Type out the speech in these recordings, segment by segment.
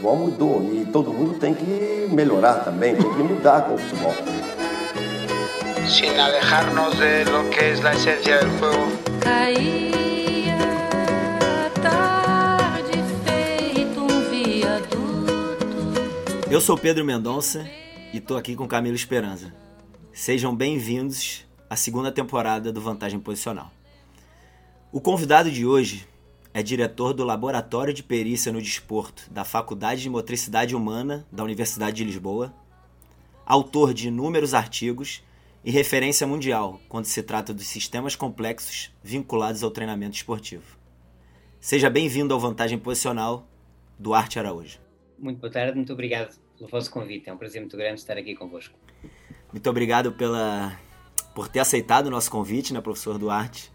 futebol mudou e todo mundo tem que melhorar também, tem que mudar com o futebol. Sin alejarnos de lo que es la esencia del juego. Caía tarde feito um viaduto. Eu sou Pedro Mendonça e tô aqui com Camilo Esperança. Sejam bem-vindos à segunda temporada do Vantagem Posicional. O convidado de hoje é diretor do Laboratório de Perícia no Desporto da Faculdade de Motricidade Humana da Universidade de Lisboa, autor de inúmeros artigos e referência mundial quando se trata dos sistemas complexos vinculados ao treinamento esportivo. Seja bem-vindo ao Vantagem Posicional, Duarte Araújo. Muito boa tarde, muito obrigado pelo vosso convite. É um prazer muito grande estar aqui convosco. Muito obrigado pela, por ter aceitado o nosso convite, né, professor Duarte?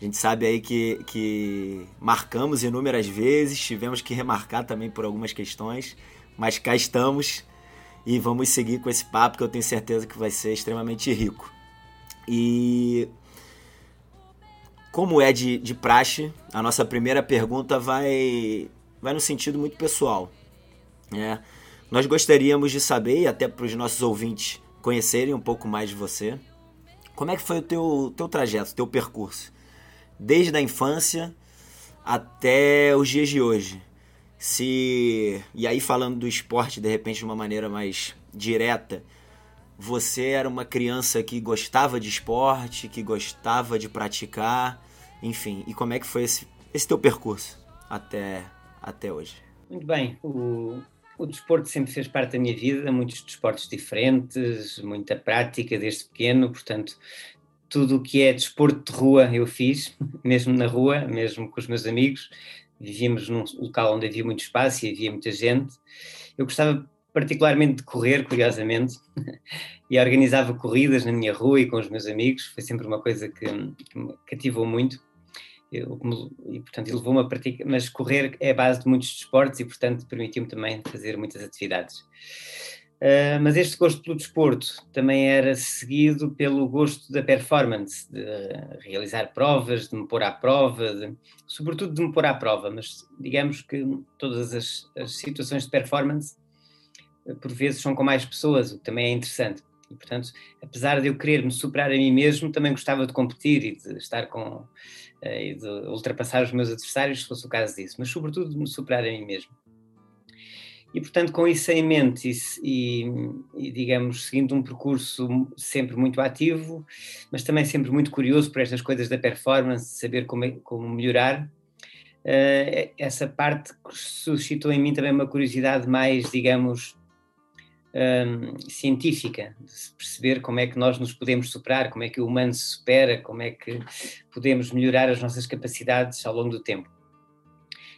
A gente sabe aí que, que marcamos inúmeras vezes, tivemos que remarcar também por algumas questões, mas cá estamos e vamos seguir com esse papo que eu tenho certeza que vai ser extremamente rico. E como é de, de praxe, a nossa primeira pergunta vai, vai no sentido muito pessoal. Né? Nós gostaríamos de saber, e até para os nossos ouvintes conhecerem um pouco mais de você, como é que foi o teu, teu trajeto, teu percurso? Desde a infância até os dias de hoje. Se e aí falando do esporte de repente de uma maneira mais direta, você era uma criança que gostava de esporte, que gostava de praticar, enfim, e como é que foi esse, esse teu percurso até, até hoje? Muito bem, o, o desporto sempre fez parte da minha vida, muitos desportos diferentes, muita prática desde pequeno, portanto tudo o que é desporto de rua eu fiz, mesmo na rua, mesmo com os meus amigos. Vivíamos num local onde havia muito espaço e havia muita gente. Eu gostava particularmente de correr, curiosamente, e organizava corridas na minha rua e com os meus amigos. Foi sempre uma coisa que, que me cativou muito. Eu, e, portanto, levou-me a praticar, mas correr é a base de muitos desportos e, portanto, permitiu-me também fazer muitas atividades. Uh, mas este gosto pelo desporto também era seguido pelo gosto da performance, de realizar provas, de me pôr à prova, de, sobretudo de me pôr à prova, mas digamos que todas as, as, situações de performance eh, por vezes são com mais pessoas, o que também é interessante. E, portanto, apesar de eu querer me superar a mim mesmo, também gostava de competir e de estar com. Uh, e de ultrapassar os meus adversários, se fosse o caso disso, mas sobretudo de me superar a mim mesmo. E, portanto, com isso em mente e, e, digamos, seguindo um percurso sempre muito ativo, mas também sempre muito curioso por estas coisas da performance, saber como, é, como melhorar, uh, essa parte suscitou em mim também uma curiosidade mais, digamos, um, científica, de perceber como é que nós nos podemos superar, como é que o humano se supera, como é que podemos melhorar as nossas capacidades ao longo do tempo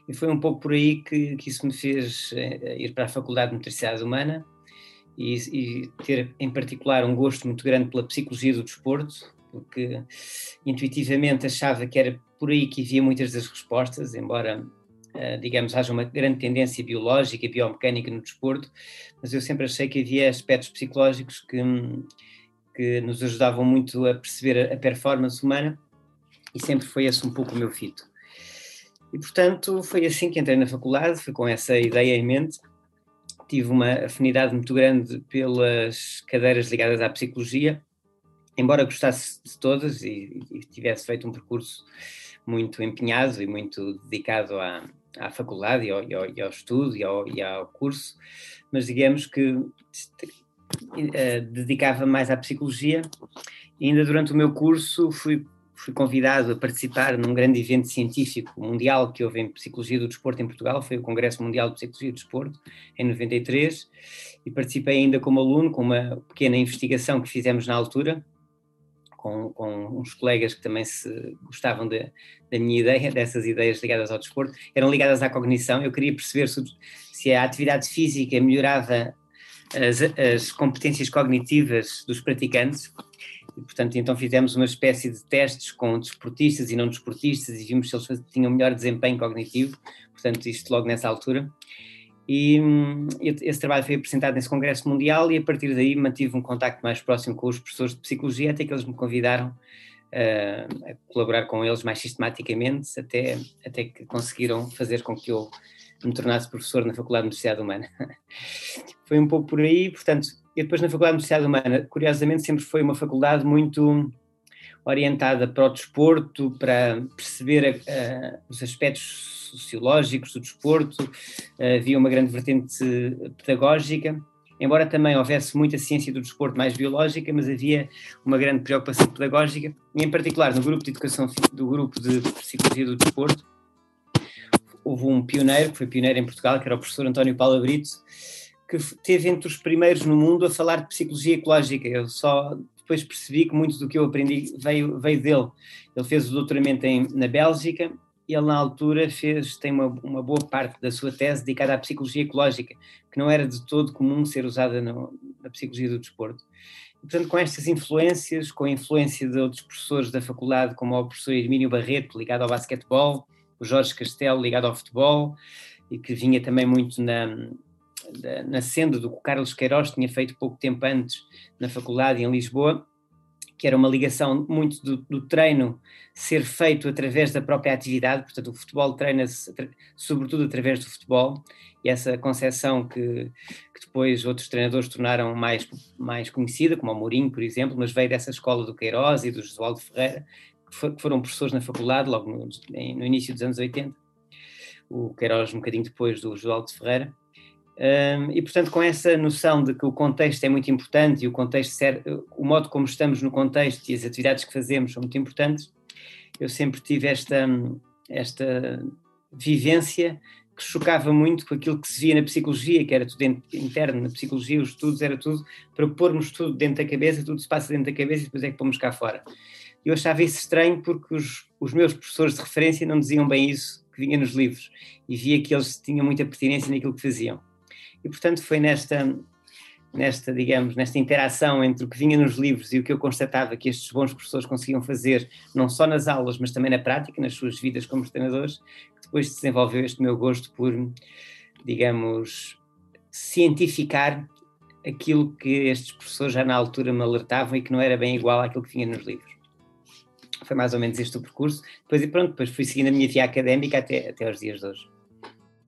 e foi um pouco por aí que, que isso me fez eh, ir para a Faculdade de Motricidade Humana e, e, ter em particular um gosto muito grande pela psicologia do desporto, porque intuitivamente achava que era por aí que havia muitas das respostas, embora Uh, digamos, haja uma grande tendência biológica e biomecânica no desporto, mas eu sempre achei que havia aspectos psicológicos que, que nos ajudavam muito a perceber a performance humana e sempre foi esse um pouco o meu fito. E, portanto, foi assim que entrei na faculdade, foi com essa ideia em mente. Tive uma afinidade muito grande pelas cadeiras ligadas à psicologia, embora gostasse de todas e, e tivesse feito um percurso muito empenhado e muito dedicado à, à faculdade e ao, e ao, e ao estudo e ao, e ao, curso, mas digamos que uh, dedicava mais à psicologia. E ainda durante o meu curso fui fui convidado a participar num grande evento científico mundial que houve em Psicologia do Desporto em Portugal, foi o Congresso Mundial de Psicologia do Desporto, em 93, e participei ainda como aluno, com uma pequena investigação que fizemos na altura, com, com uns colegas que também se gostavam de, da minha ideia, dessas ideias ligadas ao desporto, eram ligadas à cognição, eu queria perceber se, se a atividade física melhorava as, as competências cognitivas dos praticantes, e, portanto, então fizemos uma espécie de testes com desportistas e não desportistas e vimos se eles tinham melhor desempenho cognitivo, portanto, isto logo nessa altura. E esse trabalho foi apresentado nesse Congresso Mundial e a partir daí mantive um contacto mais próximo com os professores de psicologia até que eles me convidaram uh, a colaborar com eles mais sistematicamente até, até que conseguiram fazer com que eu me tornasse professor na Faculdade de Universidade Humana. foi um pouco por aí, portanto, e depois na Faculdade de Universidade Humana, curiosamente, sempre foi uma faculdade muito orientada para o desporto, para perceber uh, os aspectos sociológicos do desporto, uh, havia uma grande vertente pedagógica, embora também houvesse muita ciência do desporto mais biológica, mas havia uma grande preocupação pedagógica, e em particular no grupo de educação, do grupo de psicologia do desporto, houve um pioneiro, que foi pioneiro em Portugal, que era o professor António Paulo Brito, que teve entre os primeiros no mundo a falar de psicologia ecológica. Eu só depois percebi que muito do que eu aprendi veio, veio dele. Ele fez o doutoramento em, na Bélgica e ele na altura fez, tem uma, uma boa parte da sua tese dedicada à psicologia ecológica, que não era de todo comum ser usada no, na psicologia do desporto. E, portanto, com estas influências, com a influência de outros professores da faculdade, como o professor Hermínio Barreto, ligado ao basquetebol, o Jorge Castelo, ligado ao futebol, e que vinha também muito na, na senda do que o Carlos Queiroz tinha feito pouco tempo antes na faculdade em Lisboa, que era uma ligação muito do, do treino ser feito através da própria atividade, portanto o futebol treina-se sobretudo através do futebol, e essa concepção que, que, depois outros treinadores tornaram mais, mais conhecida, como o Mourinho, por exemplo, mas veio dessa escola do Queiroz e do Josualdo Ferreira, que, for, que foram professores na faculdade logo no, no início dos anos 80, o Queiroz um bocadinho depois do Josualdo Ferreira, um, e, portanto, com essa noção de que o contexto é muito importante e o contexto, o modo como estamos no contexto e as atividades que fazemos são muito importantes, eu sempre tive esta, esta vivência que chocava muito com aquilo que se via na psicologia, que era tudo interno, na psicologia, os estudos, era tudo para pormos tudo dentro da cabeça, tudo se passa dentro da cabeça e depois é que pomos cá fora. Eu achava isso estranho porque os, os meus professores de referência não diziam bem isso que vinha nos livros e via que eles tinham muita pertinência naquilo que faziam. E, portanto, foi nesta, nesta, digamos, nesta interação entre o que vinha nos livros e o que eu constatava que estes bons professores conseguiam fazer, não só nas aulas, mas também na prática, nas suas vidas como treinadores, que depois se desenvolveu este meu gosto por, digamos, cientificar aquilo que estes professores já na altura me alertavam e que não era bem igual àquilo que vinha nos livros. Foi mais ou menos este o percurso. Depois, e pronto, depois fui seguindo a minha via académica até, até aos dias de hoje.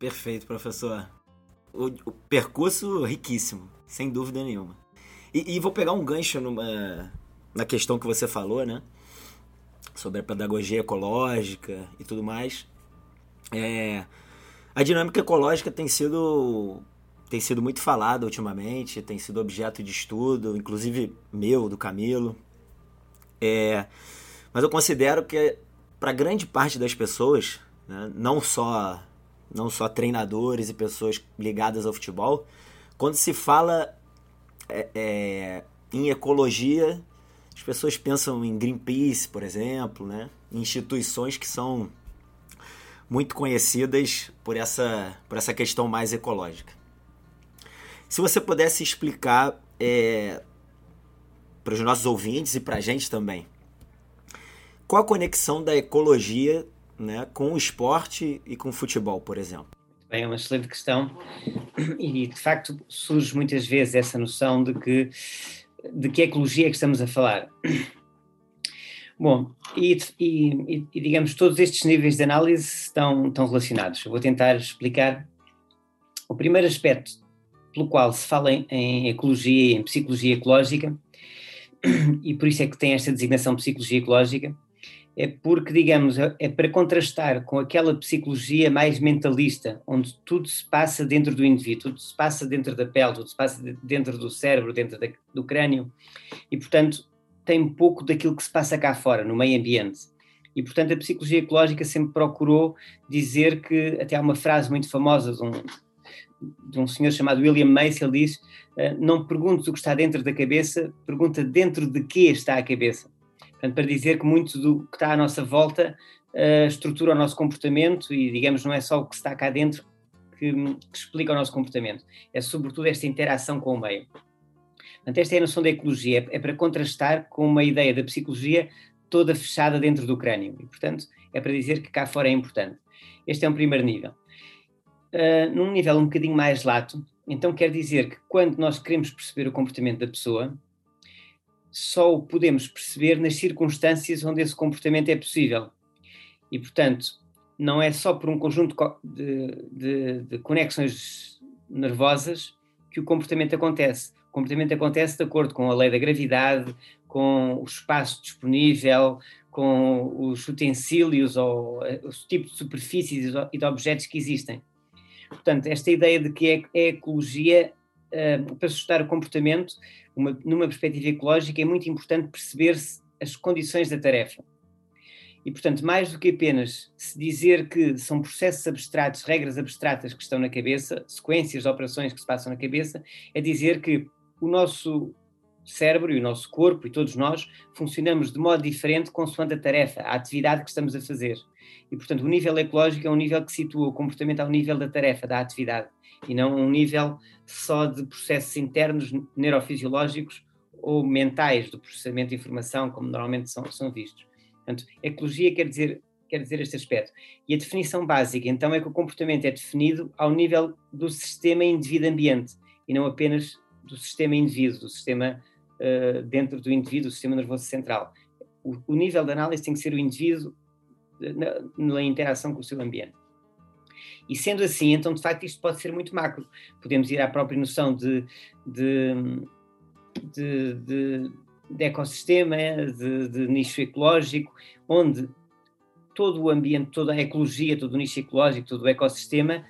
Perfeito, professor o, o percurso riquíssimo, sem dúvida nenhuma. E, e, vou pegar um gancho numa, na questão que você falou, né? Sobre a pedagogia ecológica e tudo mais. É, a dinâmica ecológica tem sido tem sido muito falada ultimamente, tem sido objeto de estudo, inclusive meu, do Camilo. É, mas eu considero que para grande parte das pessoas, né, não só não só treinadores e pessoas ligadas ao futebol, quando se fala é, é, em ecologia, as pessoas pensam em Greenpeace, por exemplo, né? instituições que são muito conhecidas por essa, por essa questão mais ecológica. Se você pudesse explicar é, para os nossos ouvintes e para a gente também, qual a conexão da ecologia né, com o esporte e com o futebol, por exemplo? É uma excelente questão e de facto surge muitas vezes essa noção de que de que ecologia é que estamos a falar. Bom, e, e, e, digamos, todos estes níveis de análise estão, estão relacionados. Eu vou tentar explicar o primeiro aspecto pelo qual se fala em, em ecologia, em psicologia ecológica, e por isso é que tem esta designação psicologia ecológica, é porque, digamos, é, é para contrastar com aquela psicologia mais mentalista, onde tudo se passa dentro do indivíduo, tudo se passa dentro da pele, tudo se passa dentro do cérebro, dentro da, do crânio, e, portanto, tem pouco daquilo que se passa cá fora, no meio ambiente. E, portanto, a psicologia ecológica sempre procurou dizer que, até há uma frase muito famosa de um, de um senhor chamado William Macy, ele diz: eh, Não perguntes o que está dentro da cabeça, pergunta dentro de que está a cabeça. Portanto, para dizer que muito do que está à nossa volta uh, estrutura o nosso comportamento e, digamos, não é só o que está cá dentro que, que explica o nosso comportamento, é sobretudo esta interação com o meio. Portanto, esta é a noção da ecologia, é, para contrastar com uma ideia da psicologia toda fechada dentro do crânio. E, portanto, é para dizer que cá fora é importante. Este é um primeiro nível. Uh, num nível um bocadinho mais lato, então quer dizer que quando nós queremos perceber o comportamento da pessoa, só o podemos perceber nas circunstâncias onde esse comportamento é possível. E, portanto, não é só por um conjunto de, de, de conexões nervosas que o comportamento acontece. O comportamento acontece de acordo com a lei da gravidade, com o espaço disponível, com os utensílios ou os tipos de superfícies e de objetos que existem. Portanto, esta ideia de que é, é ecologia, para estudar o comportamento, uma, numa perspectiva ecológica, é muito importante perceber as condições da tarefa. E, portanto, mais do que apenas se dizer que são processos abstratos, regras abstratas que estão na cabeça, sequências de operações que se passam na cabeça, é dizer que o nosso cérebro e o nosso corpo e todos nós funcionamos de modo diferente consoante a tarefa, a atividade que estamos a fazer. E, portanto, o nível ecológico é um nível que situa o comportamento ao nível da tarefa, da atividade, e não um nível só de processos internos neurofisiológicos ou mentais do processamento de informação, como normalmente são, são vistos. Portanto, ecologia quer dizer, quer dizer este aspecto. E a definição básica, então, é que o comportamento é definido ao nível do sistema indivíduo-ambiente e não apenas do sistema indivíduo, do sistema uh, dentro do indivíduo, do sistema nervoso central. O, o, nível de análise tem que ser o indivíduo na, na interação com o seu ambiente. E sendo assim, então de facto isto pode ser muito macro. Podemos ir à própria noção de, de, de, de de ecossistema, de, de, nicho ecológico, onde todo o ambiente, toda a ecologia, todo o nicho ecológico, todo o ecossistema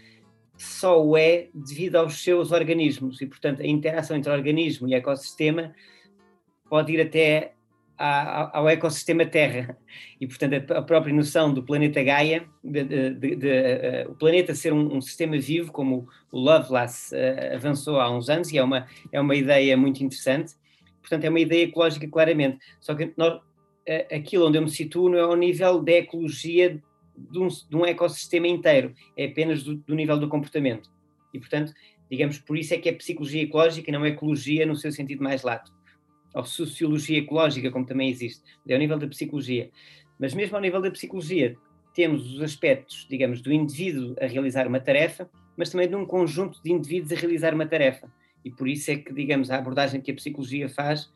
só o é devido aos seus organismos e, portanto, a interação entre organismo e ecossistema pode ir até ao ecossistema Terra e, portanto, a própria noção do planeta Gaia, de, de, de, uh, o planeta ser um, um, sistema vivo, como o Lovelace uh, avançou há uns anos, e é uma, é uma ideia muito interessante, portanto é uma ideia ecológica claramente, só que nós, aquilo onde eu me situo não é ao nível da ecologia de um, de um ecossistema inteiro, é apenas do, do, nível do comportamento. E, portanto, digamos, por isso é que é psicologia ecológica, não é ecologia no seu sentido mais lato. Ou sociologia ecológica, como também existe, é ao nível da psicologia. Mas mesmo ao nível da psicologia, temos os aspectos, digamos, do indivíduo a realizar uma tarefa, mas também de um conjunto de indivíduos a realizar uma tarefa e por isso é que, digamos, a abordagem que a psicologia faz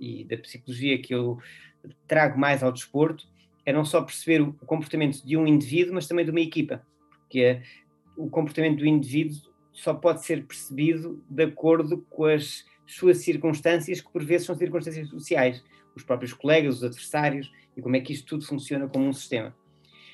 e da psicologia que eu trago mais ao desporto é não só perceber o comportamento de um indivíduo, mas também de uma equipa, porque o comportamento do indivíduo só pode ser percebido de acordo com as suas circunstâncias, que por vezes são circunstâncias sociais, os próprios colegas, os adversários, e como é que isto tudo funciona como um sistema.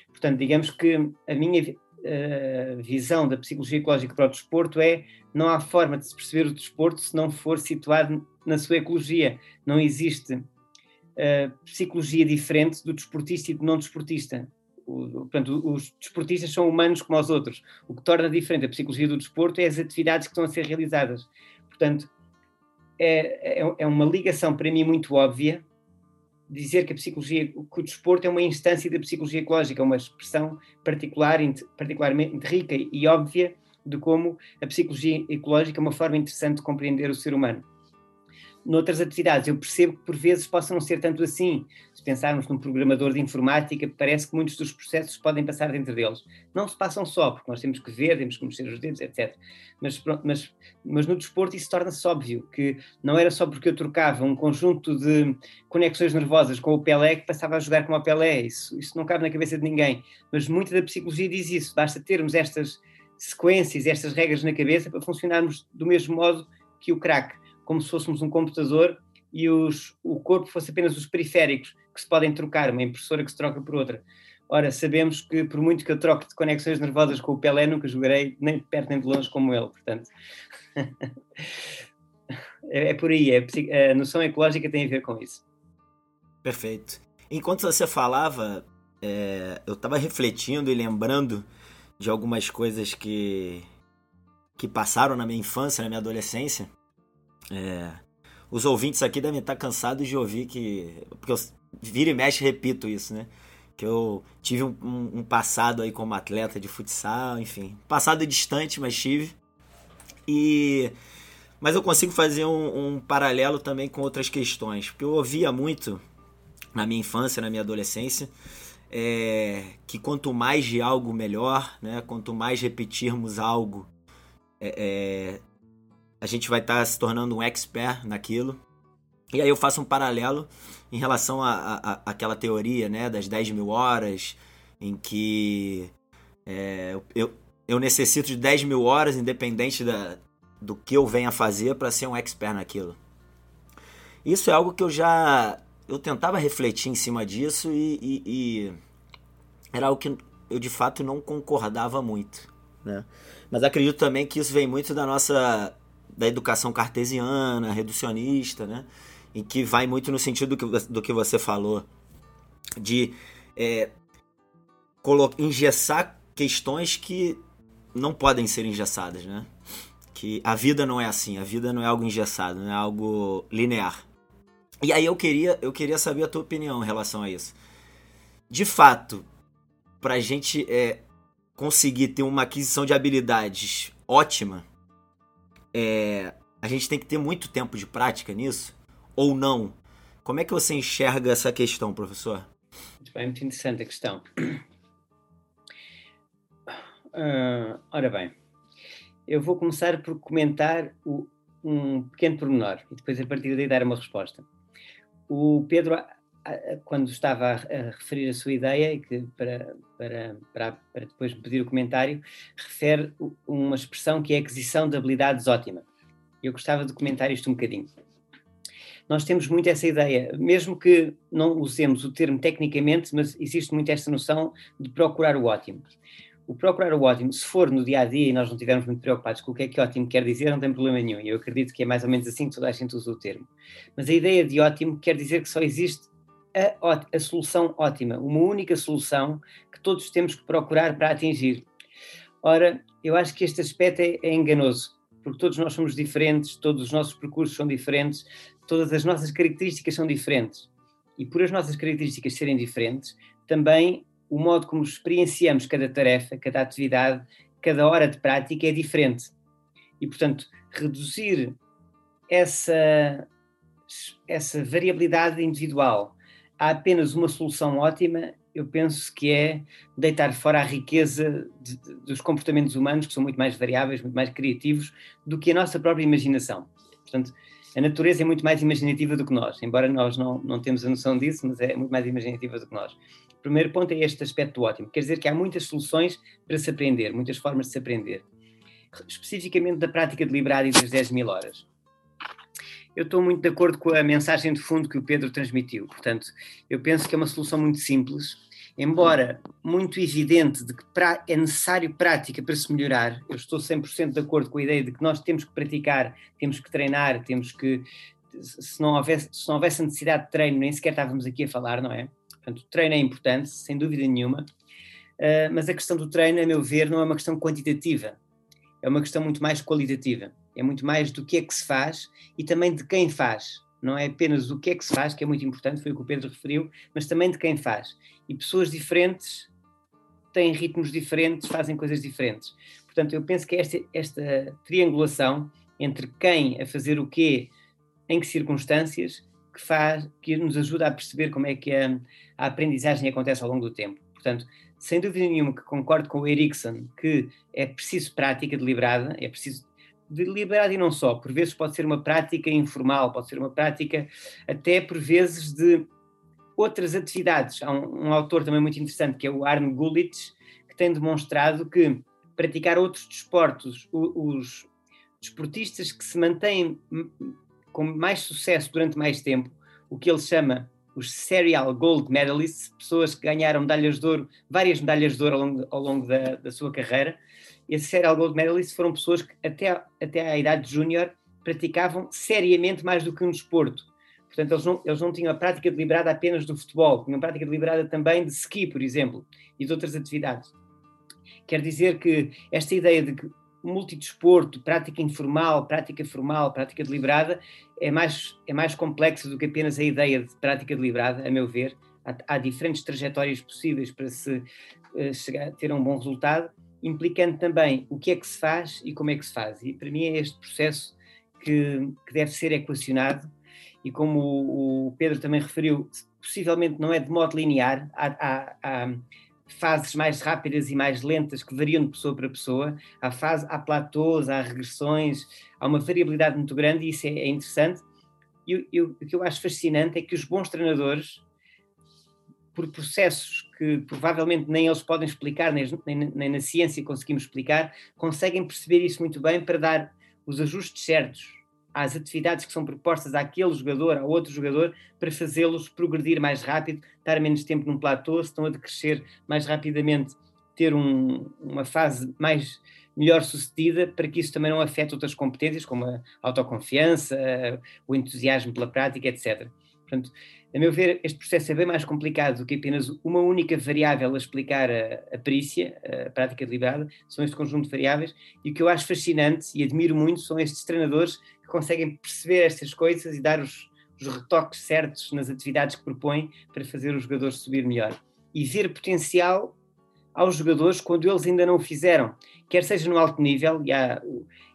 Portanto, digamos que a minha uh, visão da psicologia ecológica para o desporto é não há forma de se perceber o desporto se não for situado na sua ecologia. Não existe uh, psicologia diferente do desportista e do não desportista. O, portanto, os desportistas são humanos como os outros. O que torna diferente a psicologia do desporto é as atividades que estão a ser realizadas. Portanto, é, é, é uma ligação para mim muito óbvia dizer que a psicologia, que o desporto é uma instância da psicologia ecológica, uma expressão particular, particularmente rica e óbvia de como a psicologia ecológica é uma forma interessante de compreender o ser humano noutras atividades. Eu percebo que por vezes possa não ser tanto assim. Se pensarmos num programador de informática, parece que muitos dos processos podem passar dentro deles. Não se passam só, porque nós temos que ver, temos que mexer os dedos, etc. Mas, mas, mas no desporto isso torna-se óbvio, que não era só porque eu trocava um conjunto de conexões nervosas com o Pelé que passava a jogar como o Pelé. Isso, isso não cabe na cabeça de ninguém. Mas muita da psicologia diz isso. Basta termos estas sequências, estas regras na cabeça para funcionarmos do mesmo modo que o craque como se fôssemos um computador e os, o corpo fosse apenas os periféricos que se podem trocar, uma impressora que se troca por outra. Ora, sabemos que por muito que eu troque de conexões nervosas com o Pelé, nunca jogarei nem de perto nem de longe como ele, portanto. é, é, por aí, é, a noção ecológica tem a ver com isso. Perfeito. Enquanto você falava, é, eu estava refletindo e lembrando de algumas coisas que, que passaram na minha infância, na minha adolescência. É, os ouvintes aqui devem estar cansados de ouvir que. Porque eu vira e mexe repito isso, né? Que eu tive um, um, passado aí como atleta de futsal, enfim. Passado distante, mas tive. E. Mas eu consigo fazer um, um paralelo também com outras questões. Porque eu ouvia muito na minha infância, na minha adolescência, é, que quanto mais de algo melhor, né? Quanto mais repetirmos algo, é, é, a gente vai estar tá se tornando um expert naquilo. E aí eu faço um paralelo em relação a, a, a aquela teoria né, das 10 mil horas, em que é, eu, eu necessito de 10 mil horas, independente da, do que eu venha fazer, para ser um expert naquilo. Isso é algo que eu já. Eu tentava refletir em cima disso e, e, e era algo que eu de fato não concordava muito. Né? Mas acredito também que isso vem muito da nossa da educação cartesiana, reducionista, né? em que vai muito no sentido do que, do que você falou, de é, engessar questões que não podem ser engessadas, né? Que a vida não é assim, a vida não é algo engessado, não é algo linear. E aí eu queria, eu queria saber a tua opinião em relação a isso. De fato, para a gente é, conseguir ter uma aquisição de habilidades ótima, é, a gente tem que ter muito tempo de prática nisso? Ou não? Como é que você enxerga essa questão, professor? É muito interessante a questão. Uh, ora bem, eu vou começar por comentar o, um pequeno pormenor e depois a partir daí dar uma resposta. O Pedro, quando estava a, a referir a sua ideia, e que para, para, para, para, depois pedir o comentário, refere uma expressão que é aquisição de habilidades ótima. Eu gostava de comentar isto um bocadinho. Nós temos muito essa ideia, mesmo que não usemos o termo tecnicamente, mas existe muito esta noção de procurar o ótimo o procurar o ótimo, se for no dia a dia e nós não estivermos muito preocupados com o que é que ótimo quer dizer, não tem problema nenhum. Eu acredito que é mais ou menos assim que toda a gente usa o termo. Mas a ideia de ótimo quer dizer que só existe a, a solução ótima, uma única solução que todos temos que procurar para atingir. Ora, eu acho que este aspecto é, é enganoso, porque todos nós somos diferentes, todos os nossos percursos são diferentes, todas as nossas características são diferentes. E por as nossas características serem diferentes, também o modo como experienciamos cada tarefa, cada atividade, cada hora de prática é diferente. E, portanto, reduzir essa, essa variabilidade individual a apenas uma solução ótima, eu penso que é deitar fora a riqueza de, de, dos comportamentos humanos, que são muito mais variáveis, muito mais criativos, do que a nossa própria imaginação. Portanto, a natureza é muito mais imaginativa do que nós, embora nós não, não temos a noção disso, mas é muito mais imaginativa do que nós. O primeiro ponto é este aspecto ótimo, quer dizer que há muitas soluções para se aprender, muitas formas de se aprender. Especificamente da prática deliberada e das 10 mil horas. Eu estou muito de acordo com a mensagem de fundo que o Pedro transmitiu. Portanto, eu penso que é uma solução muito simples, embora muito evidente de que é necessário prática para se melhorar. Eu estou 100% de acordo com a ideia de que nós temos que praticar, temos que treinar, temos que. Se não houvesse, se não houvesse necessidade de treino, nem sequer estávamos aqui a falar, não é? Portanto, o treino é importante, sem dúvida nenhuma, uh, mas a questão do treino, a meu ver, não é uma questão quantitativa, é uma questão muito mais qualitativa. É muito mais do que é que se faz e também de quem faz. Não é apenas o que é que se faz, que é muito importante, foi o que o Pedro referiu, mas também de quem faz. E pessoas diferentes têm ritmos diferentes, fazem coisas diferentes. Portanto, eu penso que esta, esta triangulação entre quem a fazer o quê, em que circunstâncias, que faz, que nos ajuda a perceber como é que a, a aprendizagem acontece ao longo do tempo. Portanto, sem dúvida nenhuma que concordo com o Erickson que é preciso prática deliberada, é preciso deliberada e não só, por vezes pode ser uma prática informal, pode ser uma prática até por vezes de outras atividades. Há um, um autor também muito interessante que é o Arne Gulich, que tem demonstrado que praticar outros desportos, os, os desportistas que se mantêm com mais sucesso durante mais tempo, o que ele chama os Serial Gold Medalists, pessoas que ganharam medalhas de ouro, várias medalhas de ouro ao longo, ao longo da, da, sua carreira. Esses Serial Gold Medalists foram pessoas que até, até à idade júnior praticavam seriamente mais do que um desporto. Portanto, eles não, eles não tinham a prática deliberada apenas do futebol, tinham a prática deliberada também de ski, por exemplo, e de outras atividades. Quer dizer que esta ideia de que multidesporto, prática informal, prática formal, prática deliberada, é mais, é mais complexa do que apenas a ideia de prática deliberada, a meu ver. Há, há diferentes trajetórias possíveis para se uh, chegar ter um bom resultado, implicando também o que é que se faz e como é que se faz. E para mim é este processo que, que deve ser equacionado e como o, o Pedro também referiu, possivelmente não é de modo linear, há, há, há fases mais rápidas e mais lentas que variam de pessoa para pessoa, há, fase, há platôs, há regressões, há uma variabilidade muito grande e isso é, é interessante. E eu, eu, o que eu acho fascinante é que os bons treinadores, por processos que provavelmente nem eles podem explicar, nem, nem, nem na ciência conseguimos explicar, conseguem perceber isso muito bem para dar os ajustes certos às atividades que são propostas àquele jogador, a outro jogador, para fazê-los progredir mais rápido, estar menos tempo num platô, se estão a decrescer mais rapidamente, ter um, uma fase mais melhor sucedida, para que isso também não afete outras competências, como a autoconfiança, o entusiasmo pela prática, etc. Portanto, a meu ver, este processo é bem mais complicado do que apenas uma única variável a explicar a, a perícia, a prática deliberada, são este conjunto de variáveis, e o que eu acho fascinante e admiro muito são estes treinadores que conseguem perceber estas coisas e dar os, os retoques certos nas atividades que propõem para fazer os jogadores subir melhor. E ver potencial aos jogadores quando eles ainda não o fizeram, quer seja no alto nível, e há,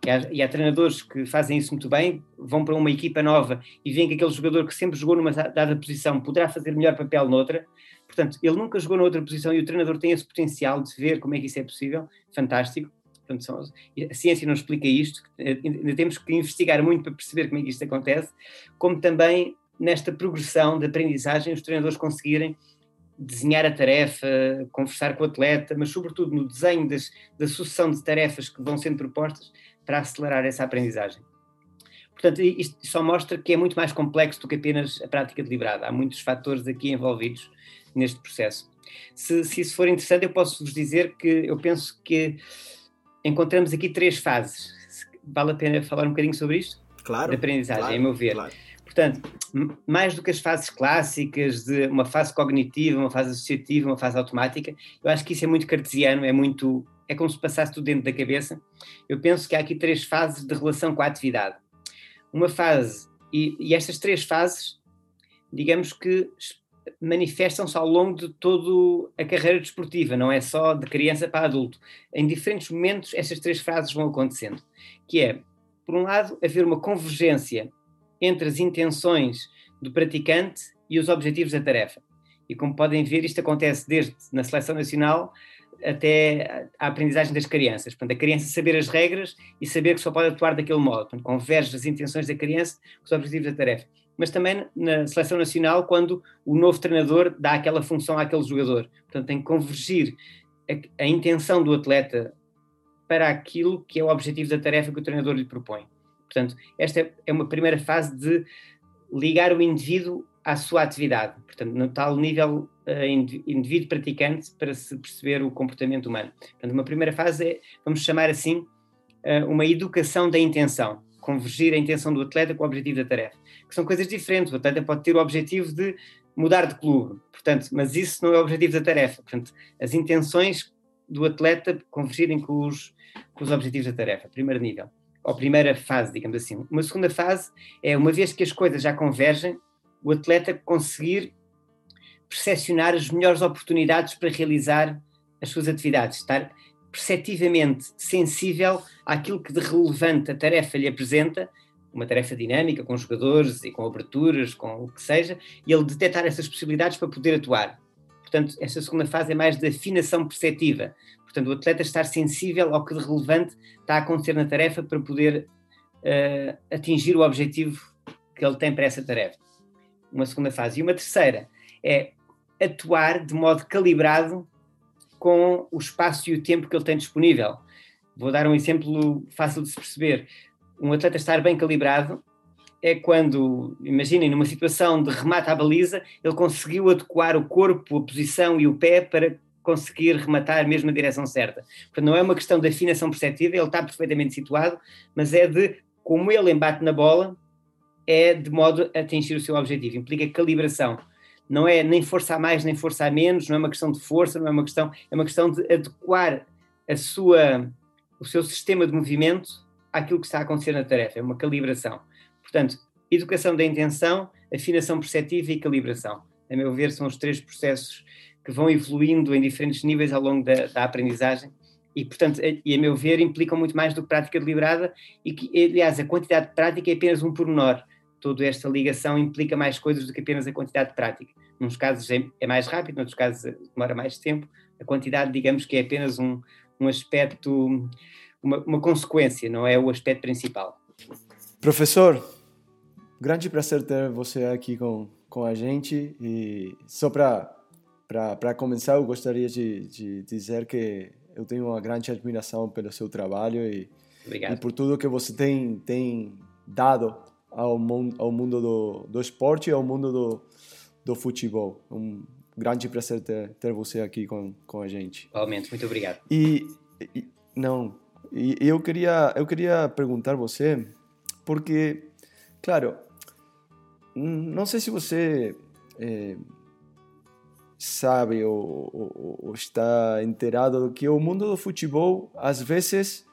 e há, e há, treinadores que fazem isso muito bem, vão para uma equipa nova e veem que aquele jogador que sempre jogou numa dada posição poderá fazer melhor papel noutra, portanto, ele nunca jogou noutra posição e o treinador tem esse potencial de ver como é que isso é possível, fantástico. Portanto, são, a ciência não explica isto, ainda temos que investigar muito para perceber como é que isto acontece, como também nesta progressão de aprendizagem os treinadores conseguirem desenhar a tarefa, conversar com o atleta, mas sobretudo no desenho das, da sucessão de tarefas que vão sendo propostas para acelerar essa aprendizagem. Portanto, isto só mostra que é muito mais complexo do que apenas a prática deliberada. Há muitos fatores aqui envolvidos neste processo. Se, se isso for interessante, eu posso vos dizer que eu penso que encontramos aqui três fases. Vale a pena falar um bocadinho sobre isto? Claro. De aprendizagem, claro, a meu ver. Claro. Portanto, mais do que as fases clássicas de uma fase cognitiva, uma fase associativa, uma fase automática, eu acho que isso é muito cartesiano, é muito. é como se passasse tudo dentro da cabeça. Eu penso que há aqui três fases de relação com a atividade. Uma fase, e, e estas três fases, digamos que manifestam-se ao longo de toda a carreira desportiva, não é só de criança para adulto. Em diferentes momentos, estas três fases vão acontecendo, que é, por um lado, haver uma convergência entre as intenções do praticante e os objetivos da tarefa. E como podem ver, isto acontece desde na seleção nacional até a aprendizagem das crianças. Portanto, a criança saber as regras e saber que só pode atuar daquele modo. Portanto, converge as intenções da criança com os objetivos da tarefa. Mas também na seleção nacional, quando o novo treinador dá aquela função àquele jogador. Portanto, tem que convergir a, a intenção do atleta para aquilo que é o objetivo da tarefa que o treinador lhe propõe. Portanto, esta é uma primeira fase de ligar o indivíduo à sua atividade, portanto, no tal nível uh, indivíduo praticante para se perceber o comportamento humano. Portanto, uma primeira fase é, vamos chamar assim, uh, uma educação da intenção, convergir a intenção do atleta com o objetivo da tarefa, que são coisas diferentes. O atleta pode ter o objetivo de mudar de clube, portanto, mas isso não é o objetivo da tarefa. Portanto, as intenções do atleta convergirem com os, com os objetivos da tarefa, primeiro nível ou primeira fase, digamos assim. Uma segunda fase é, uma vez que as coisas já convergem, o atleta conseguir percepcionar as melhores oportunidades para realizar as suas atividades, estar perceptivamente sensível àquilo que de relevante a tarefa lhe apresenta, uma tarefa dinâmica, com jogadores e com aberturas, com o que seja, e ele detectar essas possibilidades para poder atuar. Portanto, esta segunda fase é mais de afinação perceptiva, Portanto, o atleta estar sensível ao que de relevante está a acontecer na tarefa para poder uh, atingir o objetivo que ele tem para essa tarefa. Uma segunda fase. E uma terceira é atuar de modo calibrado com o espaço e o tempo que ele tem disponível. Vou dar um exemplo fácil de se perceber. Um atleta estar bem calibrado é quando, imaginem, numa situação de remate à baliza, ele conseguiu adequar o corpo, a posição e o pé para conseguir rematar mesmo na direção certa. Portanto, não é uma questão de afinação perceptiva, ele está perfeitamente situado, mas é de como ele embate na bola, é de modo a atingir o seu objetivo. Implica calibração. Não é nem força a mais, nem força a menos, não é uma questão de força, não é uma questão, é uma questão de adequar a sua, o seu sistema de movimento àquilo que está a acontecer na tarefa, é uma calibração. Portanto, educação da intenção, afinação perceptiva e calibração. A meu ver, são os três processos que vão evoluindo em diferentes níveis ao longo da, da aprendizagem e, portanto, a, e a meu ver, implicam muito mais do que prática deliberada e que, aliás, a quantidade de prática é apenas um pormenor. Toda esta ligação implica mais coisas do que apenas a quantidade de prática. Nos casos é, é mais rápido, noutros casos demora mais tempo. A quantidade, digamos que é apenas um, um aspecto, uma, uma consequência, não é o aspecto principal. Professor, grande prazer ter você aqui com, com a gente e só para para começar, eu gostaria de, de dizer que eu tenho uma grande admiração pelo seu trabalho e, e por tudo que você tem, tem dado ao, mundo, ao mundo do, do esporte e ao mundo do, do futebol. Um grande prazer ter, ter você aqui com, com a gente. Igualmente, muito obrigado. E, e não, e eu queria eu queria perguntar você porque, claro, não sei se você é, sabe ou, ou, ou, está inteirado do que o mundo do futebol às vezes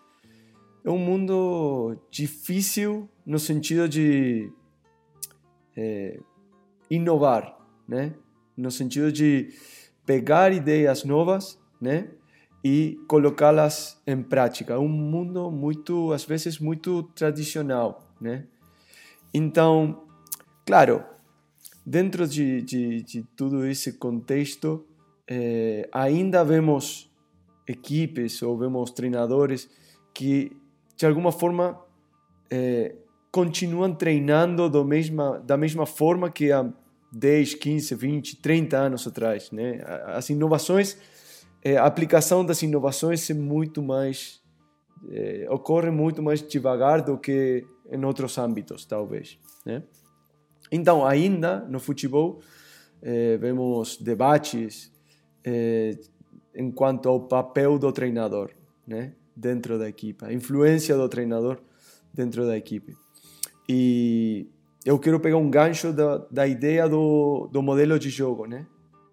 é um mundo difícil no sentido de é, inovar, né? No sentido de pegar ideias novas, né? E colocá-las em prática. Um mundo muito, às vezes, muito tradicional, né? Então, claro, dentro de, de, de todo esse contexto, é, ainda vemos equipes ou vemos treinadores que, de alguma forma, é, continuam treinando do mesma, da mesma forma que há 10, 15, 20, 30 anos atrás. Né? As inovações, é, a aplicação das inovações é muito mais. Ocorre muito mais devagar do que em outros âmbitos, talvez. Né? Então, ainda no futebol, é, vemos debates é, em quanto ao papel do treinador né? dentro da equipe, a influência do treinador dentro da equipe. E eu quero pegar um gancho da, da ideia do, do modelo de jogo, né?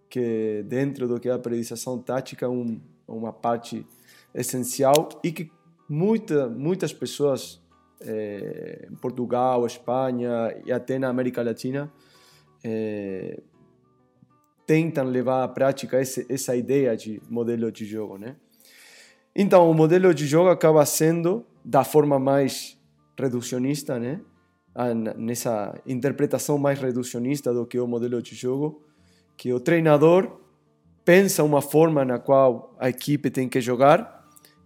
Que dentro do que é a periodização tática é um, uma parte essencial e que muita, muitas pessoas é, Portugal, Espanha e até na América Latina é, tentam levar à prática esse, essa ideia de modelo de jogo, né? Então, o modelo de jogo acaba sendo da forma mais reducionista, né? nessa interpretação mais reducionista do que o modelo de jogo, que o treinador pensa uma forma na qual a equipe tem que jogar,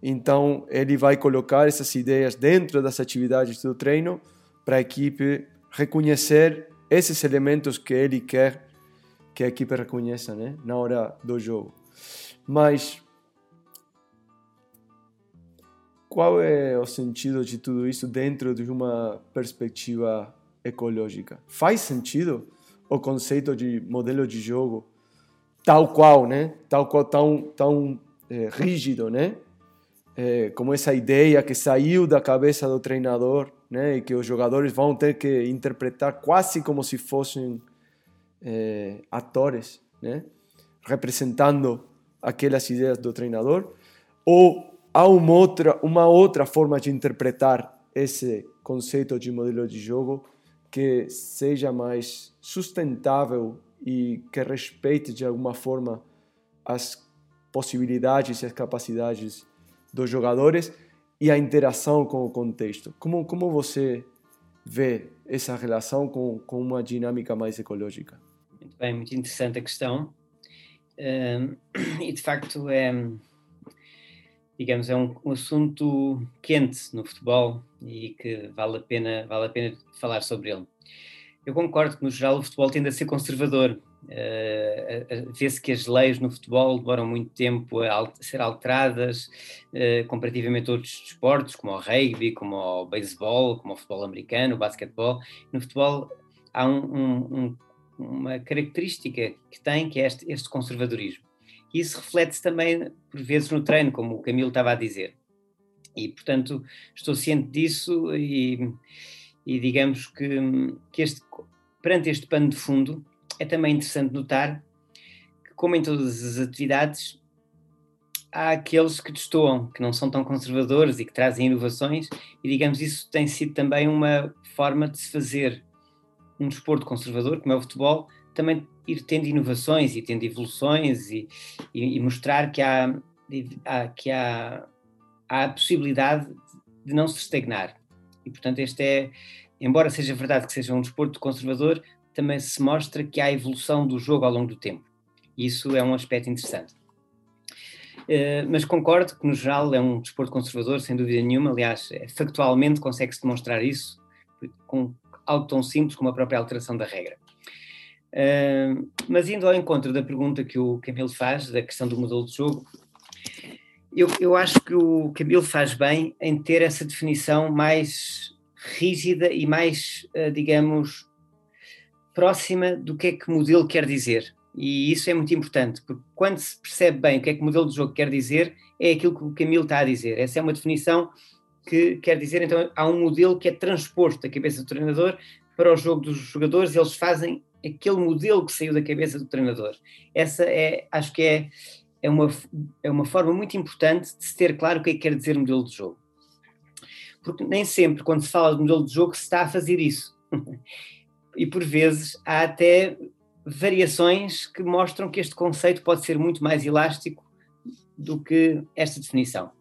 então ele vai colocar essas ideias dentro das atividades do treino para a equipe reconhecer esses elementos que ele quer que a equipe reconheça né, na hora do jogo. Mas qual é o sentido de tudo isso dentro de uma perspectiva ecológica? Faz sentido o conceito de modelo de jogo tal qual, né? Tal qual tão tão é, rígido, né? É, como essa ideia que saiu da cabeça do treinador, né? E que os jogadores vão ter que interpretar quase como se fossem é, atores, né? Representando aquelas ideias do treinador, ou há uma outra, uma outra forma de interpretar esse conceito de modelo de jogo que seja mais sustentável e que respeite de alguma forma as possibilidades e as capacidades dos jogadores e a interação com o contexto. Como, como você vê essa relação com, com uma dinâmica mais ecológica? Muito bem, muito interessante a questão. E de facto é digamos, é um, um, assunto quente no futebol e que vale a pena, vale a pena falar sobre ele. Eu concordo que, no geral, o futebol tende a ser conservador. Uh, Vê-se que as leis no futebol demoram muito tempo a, ser alteradas, uh, comparativamente a outros desportos, como o rugby, como o beisebol, como o futebol americano, o basquetebol. No futebol há um, um, uma característica que tem, que é este, este conservadorismo e isso reflete-se também, por vezes, no treino, como o Camilo estava a dizer. E, portanto, estou ciente disso e, e digamos que, que este, perante este pano de fundo, é também interessante notar que, como em todas as atividades, há aqueles que destoam, que não são tão conservadores e que trazem inovações, e digamos isso tem sido também uma forma de se fazer um desporto conservador, como é o futebol, também ir tendo inovações e tendo evoluções e, e, e mostrar que há, que há, há a possibilidade de não se estagnar. E, portanto, este é, embora seja verdade que seja um desporto conservador, também se mostra que há evolução do jogo ao longo do tempo. E isso é um aspecto interessante. Uh, mas concordo que, no geral, é um desporto conservador, sem dúvida nenhuma. Aliás, é, factualmente consegue-se demonstrar isso com algo tão simples como a própria alteração da regra. Uh, mas indo ao encontro da pergunta que o Camilo faz, da questão do modelo de jogo, eu, eu acho que o Camilo faz bem em ter essa definição mais rígida e mais, uh, digamos, próxima do que é que modelo quer dizer. E isso é muito importante, porque quando se percebe bem o que é que o modelo de jogo quer dizer, é aquilo que o Camilo está a dizer. Essa é uma definição que quer dizer, então, há um modelo que é transposto da cabeça do treinador para o jogo dos jogadores, eles fazem aquele modelo que saiu da cabeça do treinador. Essa é, acho que é, é, uma, é uma forma muito importante de se ter claro o que é que quer dizer modelo de jogo. Porque nem sempre, quando se fala de modelo de jogo, se está a fazer isso. e por vezes há até variações que mostram que este conceito pode ser muito mais elástico do que esta definição.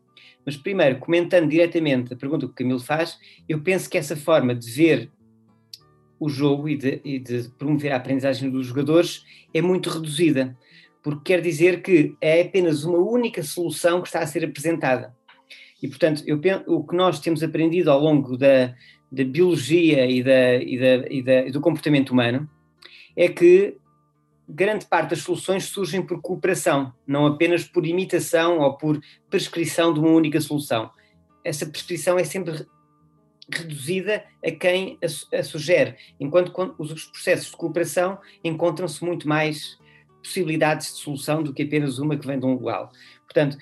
Mas primeiro, comentando diretamente a pergunta que o Camilo faz, eu penso que essa forma de ver o jogo e de, e de promover a aprendizagem dos jogadores é muito reduzida, porque quer dizer que é apenas uma única solução que está a ser apresentada. E, portanto, eu penso, o que nós temos aprendido ao longo da, da biologia e, da, e, da, e, da, e do comportamento humano é que grande parte das soluções surgem por cooperação, não apenas por imitação ou por prescrição de uma única solução. Essa prescrição é sempre reduzida a quem a, a sugere, enquanto os processos de cooperação encontram-se muito mais possibilidades de solução do que apenas uma que vem de um igual. Portanto,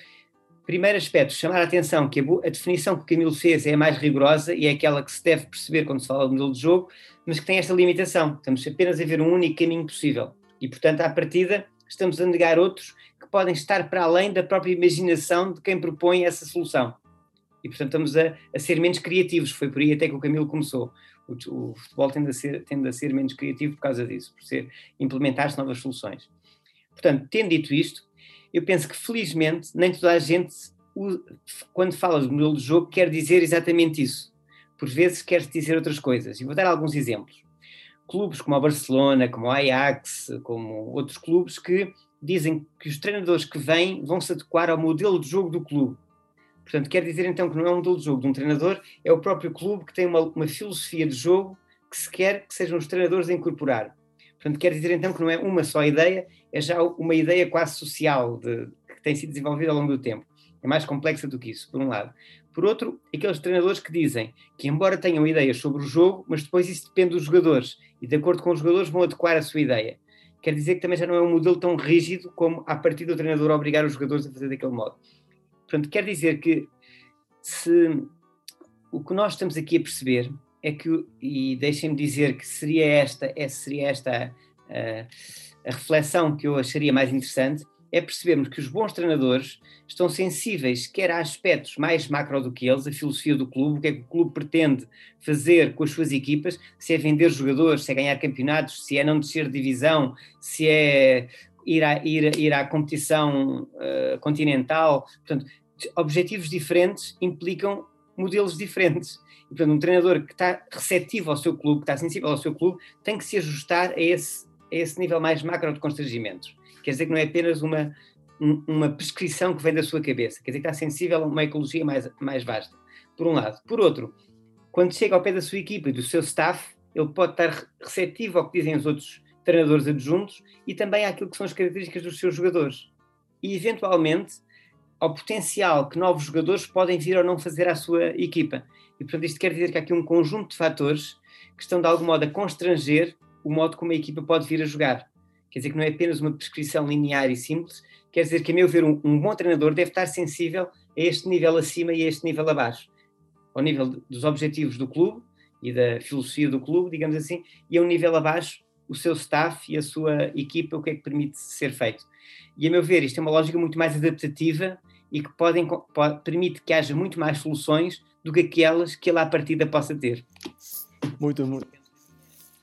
primeiro aspecto, chamar a atenção que a, definição que o Camilo fez é a mais rigorosa e é aquela que se deve perceber quando se fala do modelo de jogo, mas que tem esta limitação. Estamos apenas a ver um único caminho possível. E, portanto, à partida, estamos a negar outros que podem estar para além da própria imaginação de quem propõe essa solução. E, portanto, estamos a, a ser menos criativos. Foi por aí até que o Camilo começou. O, o futebol tende a, ser, tende a ser menos criativo por causa disso, por ser implementar-se novas soluções. Portanto, tendo dito isto, eu penso que felizmente nem toda a gente, quando fala do modelo de jogo, quer dizer exatamente isso. Por vezes quer dizer outras coisas. E vou dar alguns exemplos clubes como o Barcelona, como o Ajax, como outros clubes que dizem que os treinadores que vêm vão se adequar ao modelo de jogo do clube. Portanto, quer dizer então que não é um modelo de jogo de um treinador, é o próprio clube que tem uma, uma filosofia de jogo que se quer que sejam os treinadores a incorporar. Portanto, quer dizer então que não é uma só ideia, é já uma ideia quase social de, que tem sido desenvolvida ao longo do tempo. É mais complexa do que isso, por um lado. Por outro, aqueles treinadores que dizem que, embora tenham ideias sobre o jogo, mas depois isso depende dos jogadores e, de acordo com os jogadores, vão adequar a sua ideia. Quer dizer que também já não é um modelo tão rígido como, a partir do treinador, obrigar os jogadores a fazer daquele modo. Portanto, quer dizer que se o que nós estamos aqui a perceber é que, e deixem-me dizer que seria esta, seria esta a, a reflexão que eu acharia mais interessante, é percebermos que os bons treinadores estão sensíveis quer a aspectos mais macro do que eles, a filosofia do clube, o que é que o clube pretende fazer com as suas equipas, se é vender jogadores, se é ganhar campeonatos, se é não descer de divisão, se é ir à, ir, ir à competição uh, continental. Portanto, objetivos diferentes implicam modelos diferentes. E, portanto, um treinador que está receptivo ao seu clube, que está sensível ao seu clube, tem que se ajustar a esse, a esse nível mais macro de constrangimentos. Quer dizer que não é apenas uma, uma prescrição que vem da sua cabeça, quer dizer que está sensível a uma ecologia mais, mais vasta, por um lado. Por outro, quando chega ao pé da sua equipa e do seu staff, ele pode estar receptivo ao que dizem os outros treinadores adjuntos e também àquilo que são as características dos seus jogadores. E, eventualmente, ao potencial que novos jogadores podem vir ou não fazer à sua equipa. E, portanto, isto quer dizer que há aqui um conjunto de fatores que estão, de algum modo, a constranger o modo como a equipa pode vir a jogar. Quer dizer que não é apenas uma prescrição linear e simples, quer dizer que, a meu ver, um, um bom treinador deve estar sensível a este nível acima e a este nível abaixo. Ao nível dos objetivos do clube e da filosofia do clube, digamos assim, e a um nível abaixo, o seu staff e a sua equipa, o que é que permite ser feito. E, a meu ver, isto é uma lógica muito mais adaptativa e que podem, pode, permite que haja muito mais soluções do que aquelas que ele à partida possa ter. Muito, muito.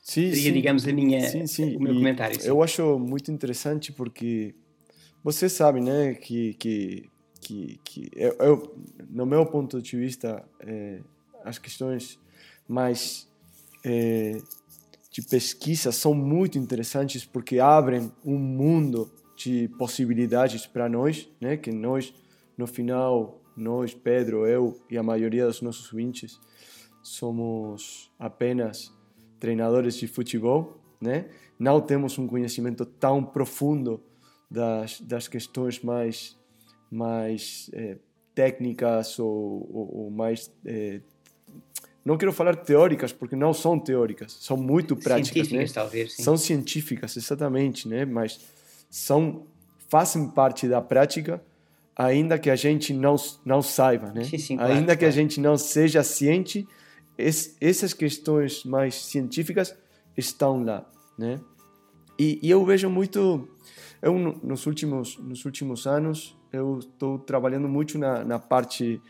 Sim, Seria, sim. digamos, a minha, sim, sim. o meu e comentário. Sim. Eu acho muito interessante porque você sabe, né, que, que, que, que eu, eu, no meu ponto de vista, é, as questões mais é, de pesquisa são muito interessantes porque abrem um mundo de possibilidades para nós, né, que nós, no final, nós, Pedro, eu e a maioria dos nossos ouvintes, somos apenas treinadores de futebol né? Não temos um conhecimento tão profundo das, das questões mais, mais é, técnicas ou, ou, ou mais é, não quero falar teóricas porque não são teóricas, são muito práticas, científicas né? talvez, sim. São científicas, exatamente, né? Mas são fazem parte da prática, ainda que a gente não não saiba, né? Sim, sim, claro, ainda que a claro. gente não seja ciente, es, essas questões mais científicas estão lá, né? E, e eu vejo muito, eu no- nos últimos nos últimos anos eu estou trabalhando muito na, na parte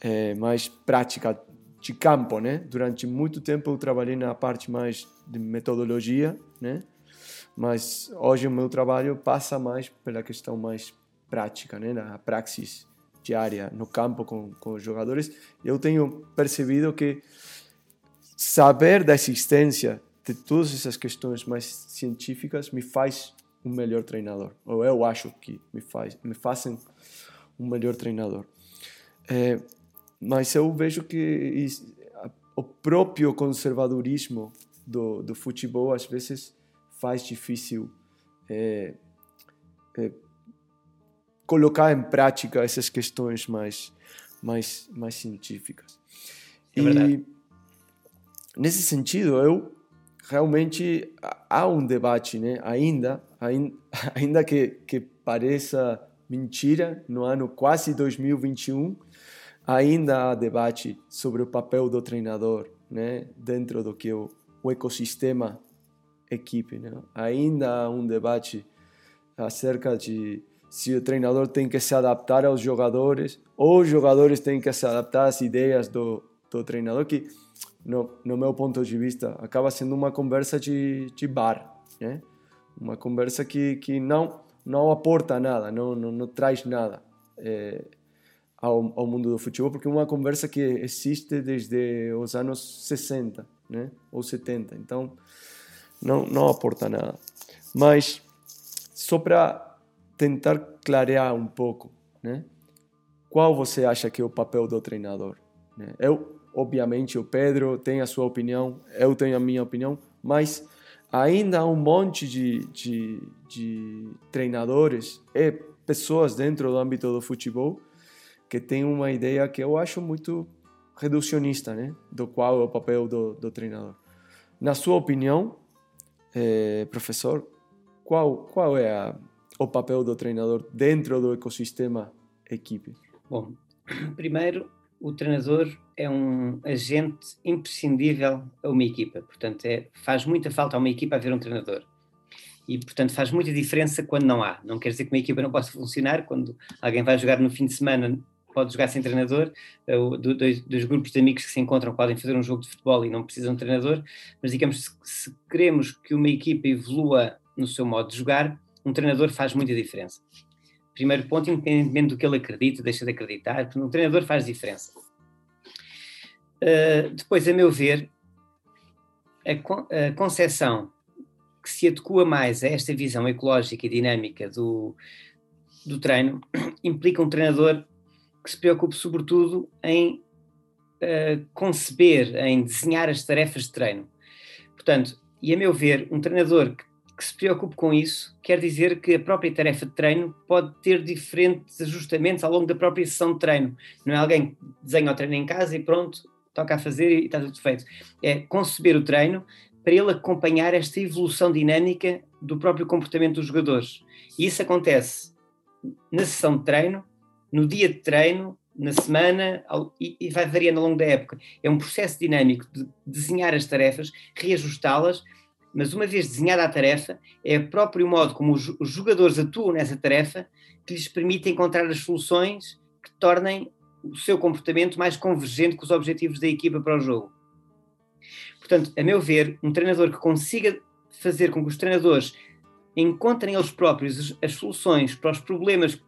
eh, mais prática de campo, né? Durante muito tempo eu trabalhei na parte mais de metodologia, né? Mas hoje o meu trabalho passa mais pela questão mais prática, né? Na praxis diária no campo com, com os jogadores. Eu tenho percebido que saber da existência de todas essas questões mais científicas me faz um melhor treinador. Ou eu acho que me faz, me fazem um melhor treinador. É, mas eu vejo que is- a- o próprio conservadorismo do, do futebol às vezes faz difícil é, é, colocar em prática essas questões mais mais mais científicas. É verdade. e nesse sentido eu realmente há- há um debate, né? Ainda, ainda, ainda que, que pareça mentira, no ano quase 2021, ainda há debate sobre o papel do treinador, né? Dentro do que o, o ecossistema equipe, né? Ainda há um debate acerca de se o treinador tem que se adaptar aos jogadores ou os jogadores têm que se adaptar às ideias do, do treinador, que no, no meu ponto de vista acaba sendo uma conversa de, de bar, né? Uma conversa que, que não não aporta nada, não, não, não traz nada eh, ao, ao mundo do futebol, porque é uma conversa que existe desde os anos 60, né? Ou 70, então não, não aporta nada. Mas só para tentar clarear um pouco, né? Qual você acha que é o papel do treinador? né? Eu, obviamente, o Pedro tem a sua opinião, eu tenho a minha opinião, mas ainda há um monte de, de, de treinadores e pessoas dentro do âmbito do futebol que têm uma ideia que eu acho muito reducionista, né? Do qual é o papel do, do treinador. Na sua opinião, eh, professor, qual, qual é a, o papel do treinador dentro do ecossistema equipe? Bom, primeiro, o treinador é um agente imprescindível a uma equipa. Portanto, é, faz muita falta a uma equipa haver um treinador. E, portanto, faz muita diferença quando não há. Não quer dizer que uma equipa não possa funcionar. Quando alguém vai jogar no fim de semana, pode jogar sem treinador. Eh, Dois, grupos de amigos que se encontram podem fazer um jogo de futebol e não precisam de treinador. Mas, digamos, se queremos que uma equipa evolua no seu modo de jogar, um treinador faz muita diferença. Primeiro ponto, independentemente do que ele acredita, deixa de acreditar, um treinador faz diferença. Uh, depois, a meu ver, a, con a concepção que se adequa mais a esta visão ecológica e dinâmica do, do treino implica um treinador que se preocupe sobretudo em uh, conceber, em desenhar as tarefas de treino. Portanto, e a meu ver, um treinador que que se preocupe com isso quer dizer que a própria tarefa de treino pode ter diferentes ajustamentos ao longo da própria sessão de treino. Não é alguém que desenha o treino em casa e pronto, toca a fazer e está tudo feito. É conceber o treino para ele acompanhar esta evolução dinâmica do próprio comportamento dos jogadores. E isso acontece na sessão de treino, no dia de treino, na semana e, vai variando ao longo da época. É um processo dinâmico de desenhar as tarefas, reajustá-las mas uma vez desenhada a tarefa, é o próprio modo como os jogadores atuam nessa tarefa que lhes permite encontrar as soluções que tornem o seu comportamento mais convergente com os objetivos da equipa para o jogo. Portanto, a meu ver, um treinador que consiga fazer com que os treinadores encontrem eles próprios as soluções para os problemas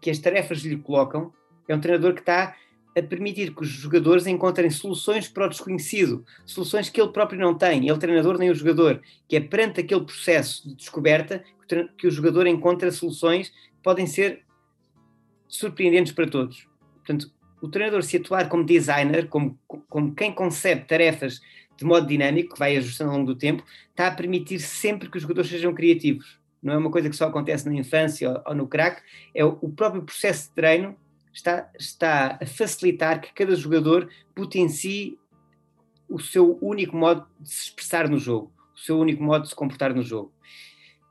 que as tarefas lhe colocam, é um treinador que está a permitir que os jogadores encontrem soluções para o desconhecido, soluções que ele próprio não tem, ele treinador nem o jogador, que é perante aquele processo de descoberta que o jogador encontra soluções que podem ser surpreendentes para todos. Portanto, o treinador se atuar como designer, como, como quem concebe tarefas de modo dinâmico, que vai ajustando ao longo do tempo, está a permitir sempre que os jogadores sejam criativos. Não é uma coisa que só acontece na infância ou, no crack, é o próprio processo de treino está, está a facilitar que cada jogador potencie o seu único modo de se expressar no jogo, o seu único modo de se comportar no jogo.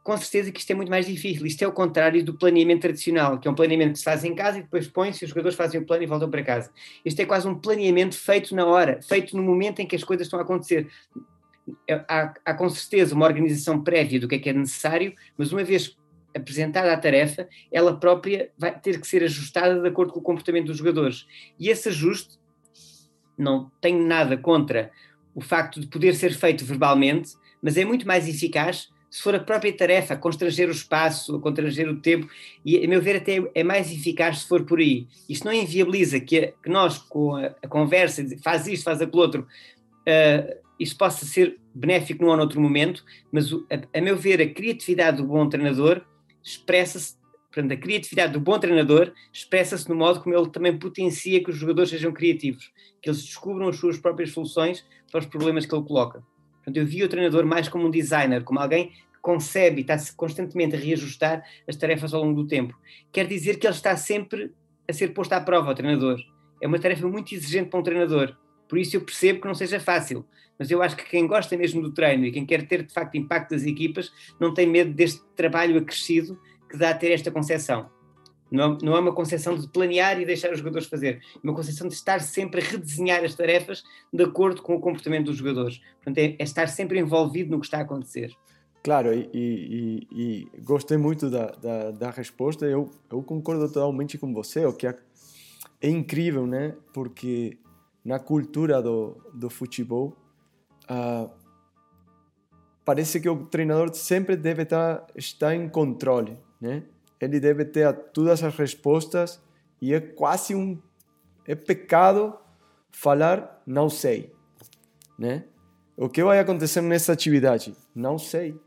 Com certeza que isto é muito mais difícil. Isto é o contrário do planeamento tradicional, que é um planeamento que se faz em casa e depois põe-se, os jogadores fazem o plano e voltam para casa. Isto é quase um planeamento feito na hora, feito no momento em que as coisas estão a acontecer. É, há, há com certeza uma organização prévia do que é que é necessário, mas uma vez apresentada a tarefa, ela própria vai ter que ser ajustada de acordo com o comportamento dos jogadores. E esse ajuste, não tenho nada contra o facto de poder ser feito verbalmente, mas é muito mais eficaz se for a própria tarefa, constranger o espaço, constranger o tempo, e a meu ver até é mais eficaz se for por aí. Isto não inviabiliza que, a, que nós, com a, a, conversa, faz isto, faz aquilo outro, uh, possa ser benéfico num ou noutro momento, mas o, a, a meu ver a criatividade do bom treinador expressa-se, portanto, a criatividade do bom treinador expressa-se no modo como ele também potencia que os jogadores sejam criativos, que eles descubram as suas próprias soluções para os problemas que ele coloca. Portanto, eu vi o treinador mais como um designer, como alguém que concebe e está-se constantemente a reajustar as tarefas ao longo do tempo. Quer dizer que ele está sempre a ser posto à prova, o treinador. É uma tarefa muito exigente para um treinador. Por isso eu percebo que não seja fácil. Mas eu acho que quem gosta mesmo do treino e quem quer ter de facto impacto das equipas não tem medo deste trabalho acrescido que dá a ter esta concepção. Não, não é uma concepção de planear e deixar os jogadores fazer, é uma concepção de estar sempre a redesenhar as tarefas de acordo com o comportamento dos jogadores. Portanto, é, é estar sempre envolvido no que está a acontecer. Claro, e, e, e gostei muito da, da, da, resposta. Eu, eu concordo totalmente com você. O que é, é incrível, né? Porque na cultura do, do futebol, uh, parece que o treinador sempre deve estar, estar em controle, né? Ele deve ter todas as respostas e é quase um é pecado falar não sei, né? O que vai acontecer nessa atividade? Não sei.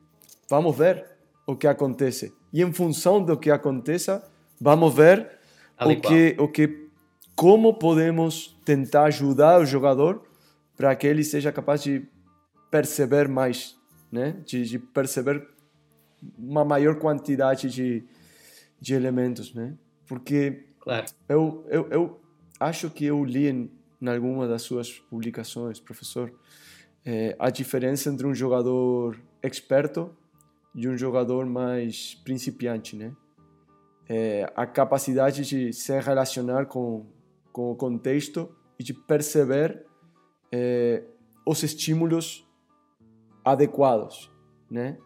Vamos ver o que acontece. E em função do que aconteça, vamos ver o que, o que, como podemos tentar ajudar o jogador para que ele seja capaz de perceber mais, né? De, de perceber uma maior quantidade de, de elementos, né? Porque claro. eu, eu, eu acho que eu li em, em alguma das suas publicações, professor, é, a diferença entre um jogador experto e um jogador mais principiante, né? É, a capacidade de se relacionar com, com o contexto e de perceber é, os estímulos adequados, né?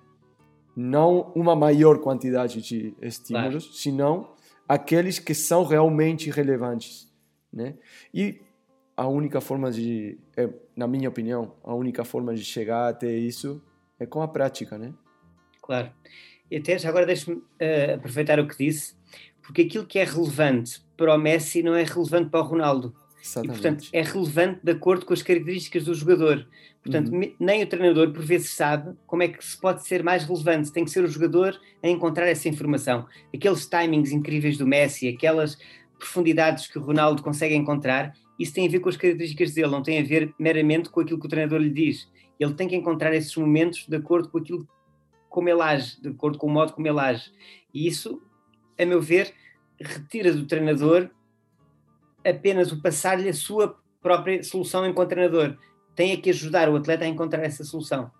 não uma maior quantidade de estímulos, claro. senão aqueles que são realmente relevantes, né? E a única forma de, é, na minha opinião, a única forma de chegar até isso é com a prática, né? Claro. E até já agora deixe-me uh, aproveitar o que disse, porque aquilo que é relevante para o Messi não é relevante para o Ronaldo. Exatamente. E, portanto, é relevante de acordo com as características do jogador. Portanto, uhum. nem o treinador, por vezes, sabe como é que se pode ser mais relevante. Tem que ser o jogador a encontrar essa informação. Aqueles timings incríveis do Messi, aquelas profundidades que o Ronaldo consegue encontrar, isso tem a ver com as características dele, não tem a ver meramente com aquilo que o treinador lhe diz. Ele tem que encontrar esses momentos de acordo com aquilo como ele age, de acordo com o modo como ele age. E isso, a meu ver, retira do treinador apenas o passar-lhe a sua própria solução enquanto treinador. Tem que ajudar o atleta a encontrar essa solução.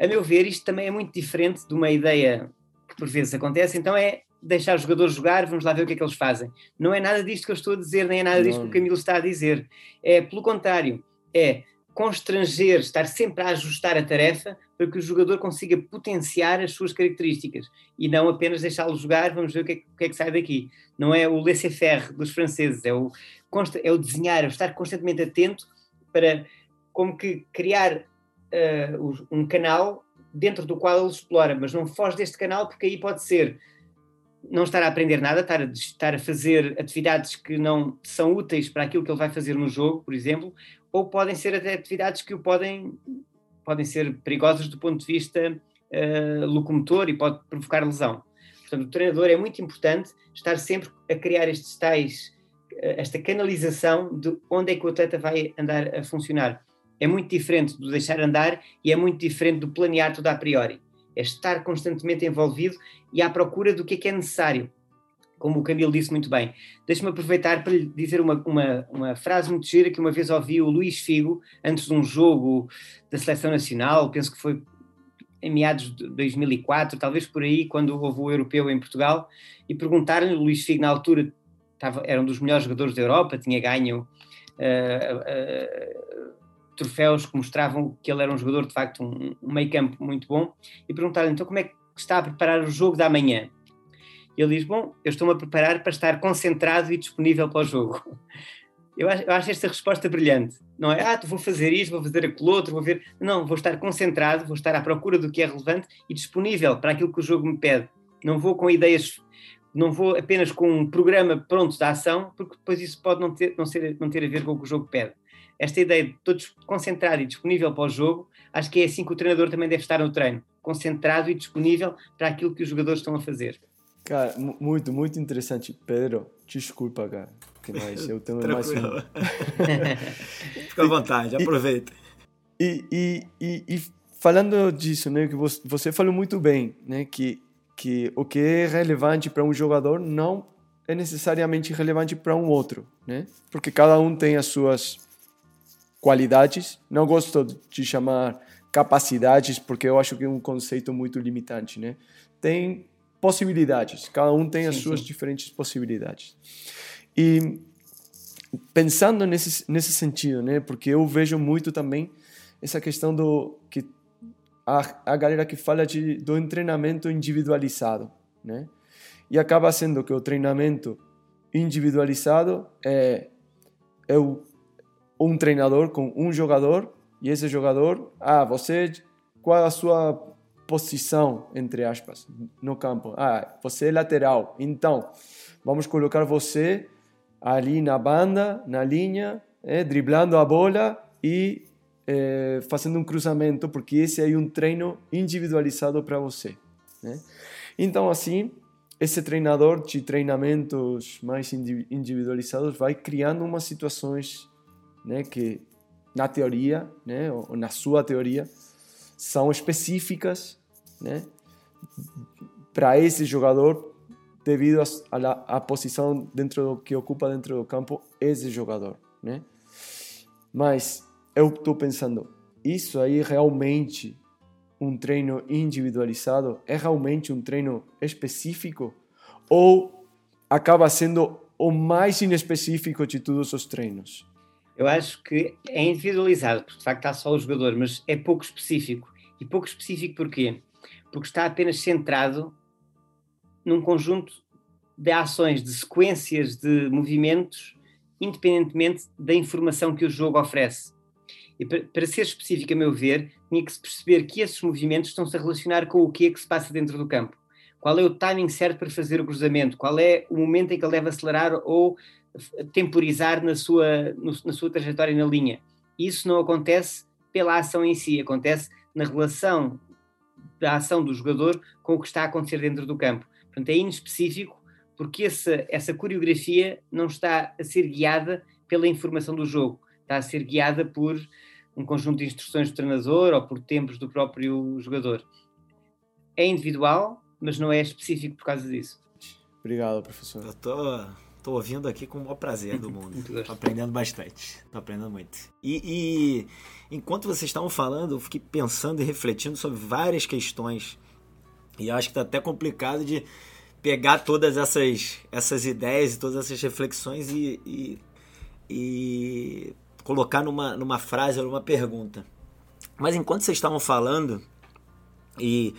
A meu ver, isto também é muito diferente de uma ideia que por vezes acontece, então é deixar os jogadores jogar, vamos lá ver o que é que eles fazem. Não é nada disto que eu estou a dizer, nem é nada disto que o Camilo está a dizer. É, pelo contrário, é constranger, estar sempre a ajustar a tarefa para que o jogador consiga potenciar as suas características e não apenas deixá-lo jogar, vamos ver o que, é, o que, é, que sai daqui. Não é o laissez-faire dos franceses, é o, é o desenhar, é o estar constantemente atento para como que criar uh, um canal dentro do qual ele explora, mas não foge deste canal porque aí pode ser não estar a aprender nada, estar a, estar a fazer atividades que não são úteis para aquilo que ele vai fazer no jogo, por exemplo, ou podem ser até atividades que o podem podem ser perigosas do ponto de vista uh, locomotor e pode provocar lesão. Portanto, o treinador é muito importante estar sempre a criar estes tais, uh, esta canalização de onde é que o atleta vai andar a funcionar. é muito diferente do deixar andar e é muito diferente do planear tudo a priori. É estar constantemente envolvido e à procura do que é que é necessário. Como o Camilo disse muito bem. Deixe-me aproveitar para lhe dizer uma, uma, uma frase muito gira que uma vez ouvi o Luís Figo, antes de um jogo da Seleção Nacional, penso que foi em meados de 2004, talvez por aí, quando houve o europeu em Portugal, e perguntaram-lhe, o Luís Figo na altura estava, era um dos melhores jogadores da Europa, tinha ganho uh, troféus que mostravam que ele era um jogador de facto um, um meio campo muito bom, e perguntaram-lhe então como é que está a preparar o jogo da manhã? E ele diz, bom, eu estou-me a preparar para estar concentrado e disponível para o jogo. Eu acho, eu acho, esta resposta brilhante. Não é, ah, vou fazer isto, vou fazer aquilo outro, vou ver. Não, vou estar concentrado, vou estar à procura do que é relevante e disponível para aquilo que o jogo me pede. Não vou com ideias, não vou apenas com um programa pronto da ação, porque depois isso pode não ter, não, ser, não ter a ver com o que o jogo pede. Esta ideia de todos concentrado e disponível para o jogo, acho que é assim que o treinador também deve estar no treino, concentrado e disponível para aquilo que os jogadores estão a fazer. Cara, muito, muito interessante. Pedro, desculpa, cara que mais. Eu tenho mais um. Fica à vontade, aproveita. E, e, e, e, falando disso, né, que você, você falou muito bem, né, que, que o que é relevante para um jogador não é necessariamente relevante para um outro, né? Porque cada um tem as suas qualidades. Não gosto de chamar capacidades, porque eu acho que é um conceito muito limitante, né? Tem possibilidades, cada um tem as sim, suas sim. diferentes possibilidades. E pensando nesse, nesse sentido, né? Porque eu vejo muito também essa questão do que a, a galera que fala de, do treinamento individualizado, né? E acaba sendo que o treinamento individualizado é, é o, um treinador com um jogador e esse jogador, ah, você qual a sua posição entre aspas no campo? Ah, você é lateral. Então, vamos colocar você ali na banda, na linha, é, driblando a bola e é, fazendo um cruzamento, porque esse é um treino individualizado para você. Né? Então, assim, esse treinador de treinamentos mais individualizados vai criando umas situações né, que, na teoria, né, ou na sua teoria, são específicas né, para esse jogador devido à posição dentro do que ocupa dentro do campo esse jogador, né? Mas eu estou pensando, isso aí realmente um treino individualizado? É realmente um treino específico? Ou acaba sendo o mais inespecífico de todos os treinos? Eu acho que é individualizado, porque de facto está só o jogador, mas é pouco específico. E pouco específico porquê? Porque está apenas centrado num conjunto de ações, de sequências de movimentos, independentemente da informação que o jogo oferece. E para, ser específico, a meu ver, tinha que se perceber que esses movimentos estão-se a relacionar com o que é que se passa dentro do campo. Qual é o timing certo para fazer o cruzamento? Qual é o momento em que ele deve acelerar ou temporizar na sua, na sua trajetória na linha? Isso não acontece pela ação em si, acontece na relação da ação do jogador com o que está a acontecer dentro do campo. Portanto, é inespecífico porque essa, essa coreografia não está a ser guiada pela informação do jogo, está a ser guiada por um conjunto de instruções do treinador ou por tempos do próprio jogador. É individual, mas não é específico por causa disso. Obrigado, professor. Eu tô, ouvindo aqui com o maior prazer do mundo. tô aprendendo bastante. Tô aprendendo muito. E, e enquanto vocês estavam falando, eu fiquei pensando e refletindo sobre várias questões. E acho que tá até complicado de pegar todas essas, essas ideias e todas essas reflexões e, e, e colocar numa, numa frase ou numa pergunta. Mas enquanto vocês estavam falando, e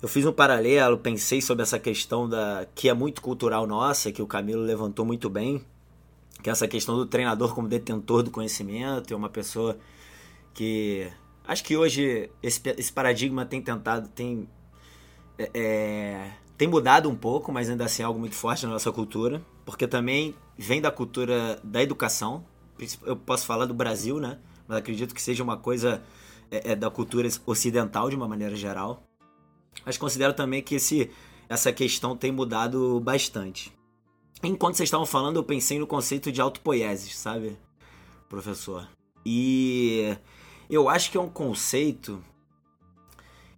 eu fiz um paralelo, pensei sobre essa questão da que é muito cultural nossa, que o Camilo levantou muito bem, que é essa questão do treinador como detentor do conhecimento, é uma pessoa que acho que hoje esse, esse paradigma tem tentado tem é, é tem mudado um pouco, mas ainda assim é algo muito forte na nossa cultura, porque também vem da cultura da educação. Eu posso falar do Brasil, né? Mas acredito que seja uma coisa é, é da cultura ocidental de uma maneira geral. Mas considero também que esse, essa questão tem mudado bastante. Enquanto vocês estavam falando, eu pensei no conceito de autopoiesis, sabe, professor? E Eu acho que é um conceito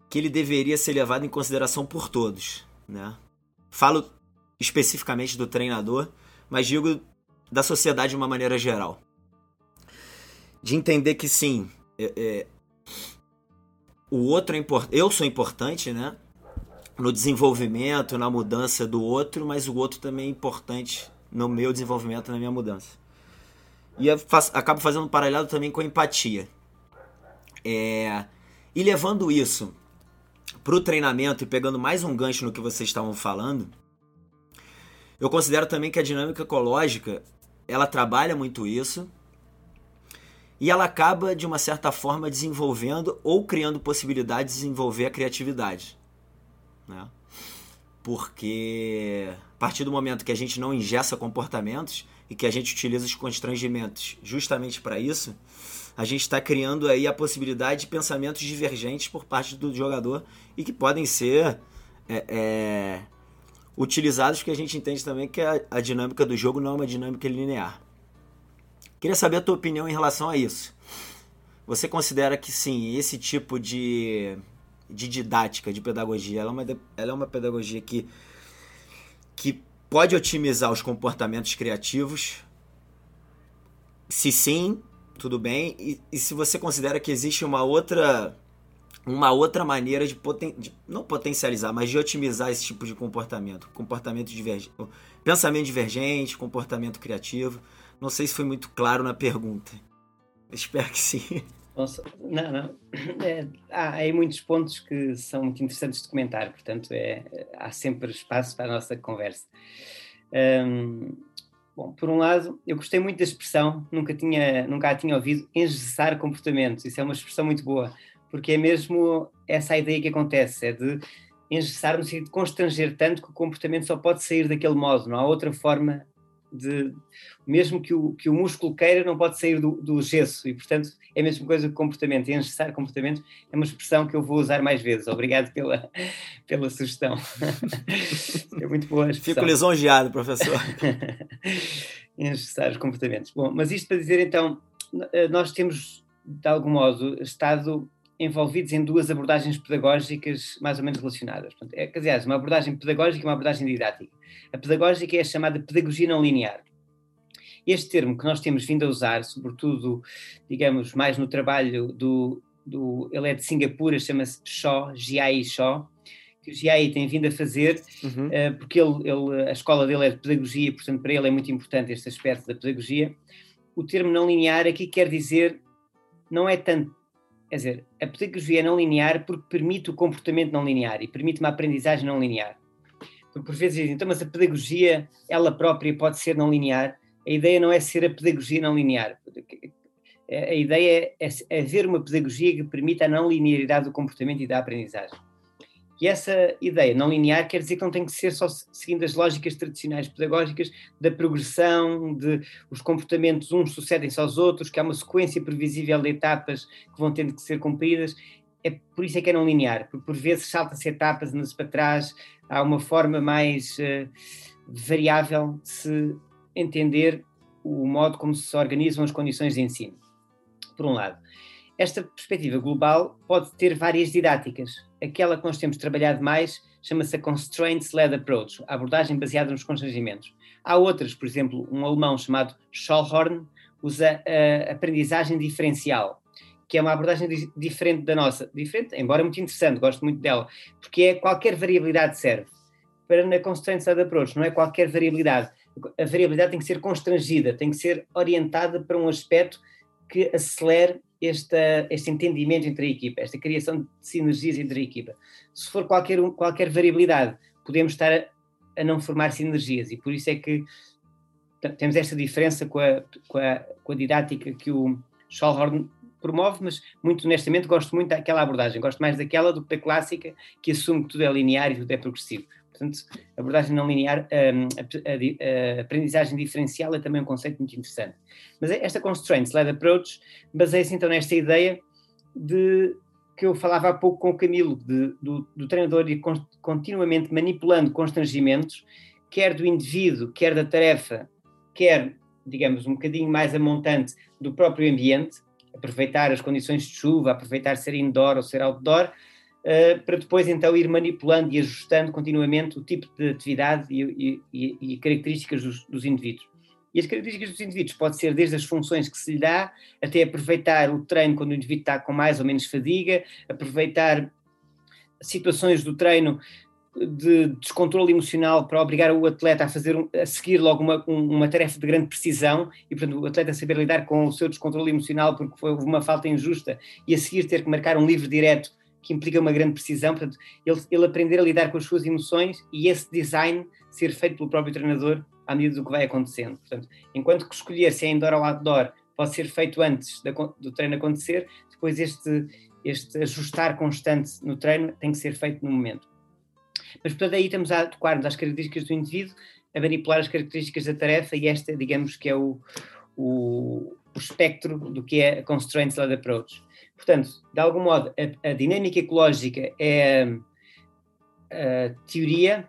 que ele deveria ser levado em consideração por todos, né? Falo especificamente do treinador, mas digo da sociedade de uma maneira geral. De entender que sim, é, é, o outro é eu sou importante, né? No desenvolvimento, na mudança do outro, mas o outro também é importante no meu desenvolvimento, na minha mudança. E faço, acabo fazendo um paralelo também com a empatia. É, e levando isso para o treinamento e pegando mais um gancho no que vocês estavam falando, eu considero também que a dinâmica ecológica ela trabalha muito isso e ela acaba de uma certa forma desenvolvendo ou criando possibilidades de desenvolver a criatividade, né? Porque a partir do momento que a gente não ingessa comportamentos e que a gente utiliza os constrangimentos justamente para isso, a gente está criando aí a possibilidade de pensamentos divergentes por parte do jogador e que podem ser é, é, utilizados porque a gente entende também que a, a dinâmica do jogo não é uma dinâmica linear. Queria saber a tua opinião em relação a isso. Você considera que sim, esse tipo de, de didática, de pedagogia, ela é uma, ela é uma pedagogia que, que pode otimizar os comportamentos criativos? Se sim, tudo bem. E, e se você considera que existe uma outra uma outra maneira de, poten de, não potencializar, mas de otimizar esse tipo de comportamento, comportamento divergente, pensamento divergente, comportamento criativo. Não sei se foi muito claro na pergunta. Espero que sim. Nossa, não, não. É, há aí muitos pontos que são muito interessantes de comentar, portanto, é, há sempre espaço para a nossa conversa. Um, Bom, por um lado, eu gostei muito da expressão, nunca, tinha, nunca a tinha ouvido, engessar comportamentos. Isso é uma expressão muito boa, porque é mesmo essa a ideia que acontece, é de engessar no sentido de constranger tanto que o comportamento só pode sair daquele modo, não há outra forma de, mesmo que o, que o músculo queira, não pode sair do, do gesso, e portanto é a mesma coisa que comportamento. E engessar comportamento é uma expressão que eu vou usar mais vezes. Obrigado pela, pela sugestão. é muito boa a expressão. Fico lisonjeado, professor. engessar os comportamentos. Bom, mas isto para dizer então, nós temos de algum modo estado envolvidos em duas abordagens pedagógicas mais ou menos relacionadas. Portanto, é, quer dizer, uma abordagem pedagógica e uma abordagem didática. A pedagógica é a chamada pedagogia não linear. Este termo que nós temos vindo a usar, sobretudo, digamos, mais no trabalho do, do ele é de Singapura, chama-se Shaw, G.I. Shaw, que o G.I. tem vindo a fazer, uhum. uh, porque ele, ele, a escola dele é de pedagogia, portanto, para ele é muito importante este aspecto da pedagogia. O termo não linear aqui quer dizer, não é tanto Quer dizer, a pedagogia não linear porque permite o comportamento não linear e permite uma aprendizagem não linear. Porque por vezes dizem, então, mas a pedagogia, ela própria pode ser não linear. A ideia não é ser a pedagogia não linear. A ideia é, é haver uma pedagogia que permita a não linearidade do comportamento e da aprendizagem. E essa ideia não linear quer dizer que não tem que ser só seguindo as lógicas tradicionais pedagógicas da progressão, de os comportamentos uns sucedem-se aos outros, que há uma sequência previsível de etapas que vão tendo que ser cumpridas. É por isso é que é não linear, porque por vezes salta-se etapas, anda-se para trás, há uma forma mais uh, variável de se entender o modo como se organizam as condições de ensino. Por um lado. Esta perspectiva global pode ter várias didáticas. Aquela que nós temos trabalhado mais chama-se a Constraints-Led Approach, a abordagem baseada nos constrangimentos. Há outras, por exemplo, um alemão chamado Schallhorn usa a aprendizagem diferencial, que é uma abordagem diferente da nossa. Diferente, embora muito interessante, gosto muito dela, porque é qualquer variabilidade serve. Para na Constraints-Led Approach, não é qualquer variabilidade. A variabilidade tem que ser constrangida, tem que ser orientada para um aspecto que acelere este, entendimento entre a equipa, esta criação de sinergias entre a equipa. Se for qualquer, qualquer variabilidade, podemos estar a, a não formar sinergias e por isso é que temos esta diferença com a, com a, com a didática que o Schallhorn promove, mas muito honestamente gosto muito daquela abordagem, gosto mais daquela do que da clássica que assume que tudo é linear e tudo é progressivo. Portanto, abordagem não linear, hum, a, a, a, aprendizagem diferencial é também um conceito muito interessante. Mas esta constraints-led approach baseia-se então nesta ideia de que eu falava há pouco com o Camilo, de, do, do treinador ir continuamente manipulando constrangimentos, quer do indivíduo, quer da tarefa, quer, digamos, um bocadinho mais a montante do próprio ambiente, aproveitar as condições de chuva, aproveitar ser indoor ou ser outdoor, para depois então ir manipulando e ajustando continuamente o tipo de atividade e, e, e características dos, dos, indivíduos. E as características dos indivíduos pode ser desde as funções que se lhe dá, até aproveitar o treino quando o indivíduo está com mais ou menos fadiga, aproveitar situações do treino de descontrole emocional para obrigar o atleta a fazer a seguir logo uma, uma tarefa de grande precisão e portanto o atleta saber lidar com o seu descontrole emocional porque foi uma falta injusta e a seguir ter que marcar um livre direto que implica uma grande precisão, portanto ele, ele aprender a lidar com as suas emoções e esse design ser feito pelo próprio treinador à medida do que vai acontecendo, portanto enquanto que escolher se é indoor ou outdoor pode ser feito antes da, do treino acontecer, depois este este ajustar constante no treino tem que ser feito no momento. Mas, portanto, aí estamos a adequar-nos às características do indivíduo, a manipular as características da tarefa, e esta, digamos, que é o, o, o espectro do que é a Constraints-Led Approach. Portanto, de algum modo, a, a dinâmica ecológica é a, teoria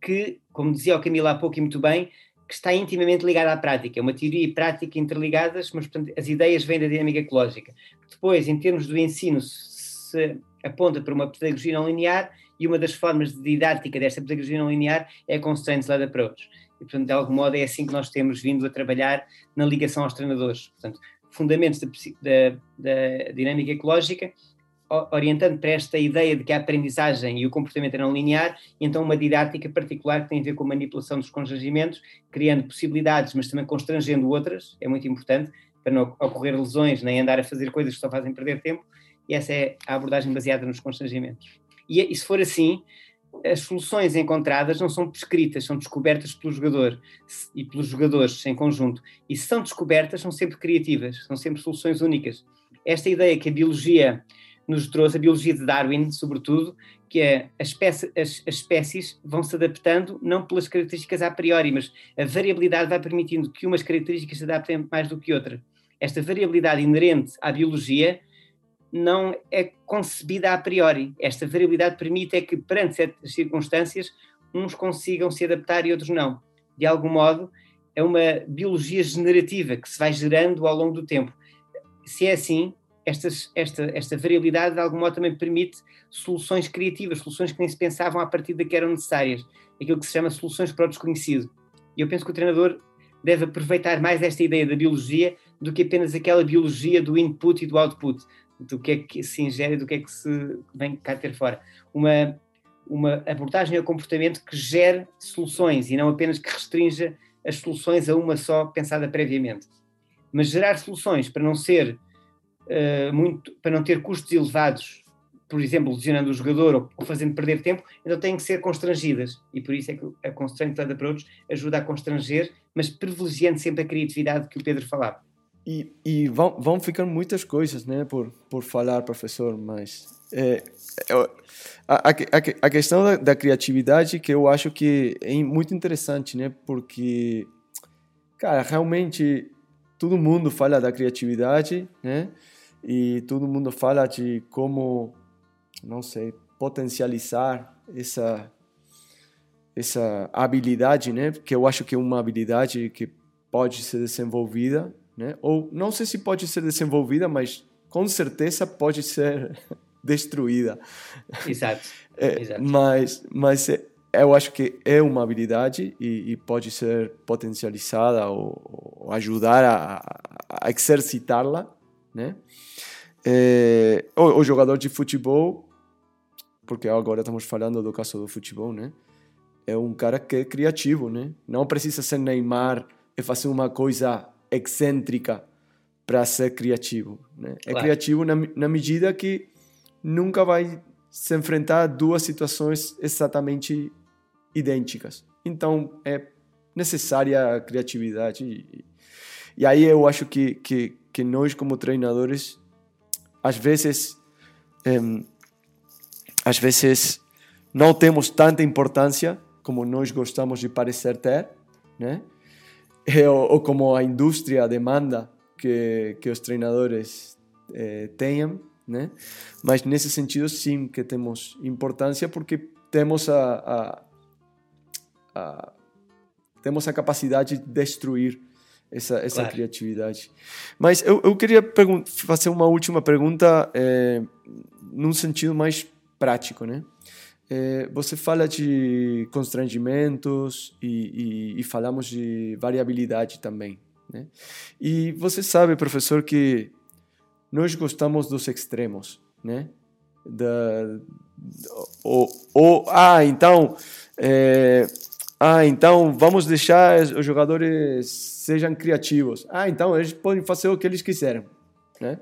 que, como dizia o Camilo há pouco e muito bem, que está intimamente ligada à prática. É uma teoria e prática interligadas, mas portanto, as ideias vêm da dinâmica ecológica. Depois, em termos do ensino, se aponta para uma pedagogia não linear e uma das formas de didática desta pedagogia não linear é a Constraints-Led Approach. E, portanto, de algum modo é assim que nós temos vindo a trabalhar na ligação aos treinadores. Portanto, fundamentos da, da, da dinâmica ecológica, orientando para esta ideia de que a aprendizagem e o comportamento é não linear, e então uma didática particular que tem a ver com a manipulação dos constrangimentos, criando possibilidades, mas também constrangendo outras, é muito importante, para não ocorrer lesões, nem andar a fazer coisas que só fazem perder tempo, e essa é a abordagem baseada nos constrangimentos. E, e se for assim, as soluções encontradas não são prescritas, são descobertas pelo jogador e pelos jogadores em conjunto. E se são descobertas, são sempre criativas, são sempre soluções únicas. Esta ideia que a biologia nos trouxe, a biologia de Darwin, sobretudo, que é as, espécie, as, as espécies vão se adaptando não pelas características a priori, mas a variabilidade vai permitindo que umas características se adaptem mais do que outras. Esta variabilidade inerente à biologia não é concebida a priori. Esta variabilidade permite é que, perante certas circunstâncias, uns consigam se adaptar e outros não. De algum modo, é uma biologia generativa que se vai gerando ao longo do tempo. Se é assim, esta, esta variabilidade de algum modo também permite soluções criativas, soluções que nem se pensavam a partir da que eram necessárias, aquilo que se chama soluções para o desconhecido. E eu penso que o treinador deve aproveitar mais esta ideia da biologia do que apenas aquela biologia do input e do output, do que é que se ingere e do que é que se vem cá ter fora. Uma, uma abordagem ao comportamento que gere soluções e não apenas que restrinja as soluções a uma só pensada previamente. Mas gerar soluções para não ser uh, muito, para não ter custos elevados, por exemplo, lesionando o jogador ou, ou, fazendo perder tempo, então têm que ser constrangidas. E por isso é que a Constraint Led Approach ajuda a constranger, mas privilegiando sempre a criatividade que o Pedro falava. E, e vão, vão muitas coisas, né, por, por falar, professor, mas é, é, a, a, a questão da, da, criatividade que eu acho que é muito interessante, né, porque, cara, realmente todo mundo fala da criatividade, né, e todo mundo fala de como, não sei, potencializar essa essa habilidade, né, que eu acho que é uma habilidade que pode ser desenvolvida né? Ou não sei se pode ser desenvolvida, mas com certeza pode ser destruída. Exato. É, Exato. Mas, mas é, eu acho que é uma habilidade e, e pode ser potencializada ou, ou ajudar a, a exercitá-la, né? É, o, o, jogador de futebol, porque agora estamos falando do caso do futebol, né? É um cara que é criativo, né? Não precisa ser Neymar e fazer uma coisa excêntrica para ser criativo. Né? É claro. É criativo na, na medida que nunca vai se enfrentar a duas situações exatamente idênticas. Então é necessária a criatividade. E, e aí eu acho que, que, que, nós, como treinadores, às vezes, às vezes não temos tanta importância como nós gostamos de parecer ter, né? ou, ou, como a indústria demanda que, que os treinadores eh, tenham, né? Mas nesse sentido, sim, que temos importância porque temos a, a, a temos a capacidade de destruir essa, essa Claro. criatividade. Mas eu, eu queria fazer uma última pergunta é, num sentido mais prático, né? É, você fala de constrangimentos e, e, e falamos de variabilidade também, né? E você sabe, professor, que nós gostamos dos extremos, né? Da, ou, ou, ah, então, é, ah, então vamos deixar os jogadores sejam criativos. Ah, então eles podem fazer o que eles quiserem, né?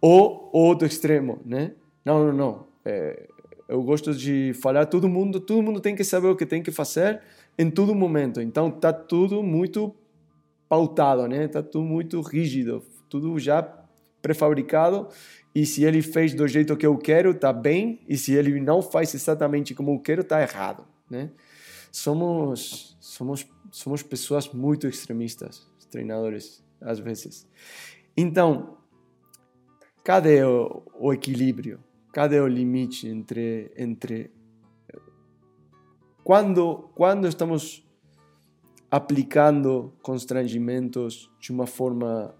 Ou o outro extremo, né? Não, não, não. É, eu gosto de falar todo mundo, todo mundo tem que saber o que tem que fazer em todo momento. Então tá tudo muito pautado, né? Tá tudo muito rígido, tudo já prefabricado. E se ele fez do jeito que eu quero, tá bem. E se ele não faz exatamente como eu quero, tá errado, né? Somos somos somos pessoas muito extremistas, treinadores às vezes. Então, cadê o, o equilíbrio? Cadê o limite entre entre quando quando estamos aplicando constrangimentos de uma forma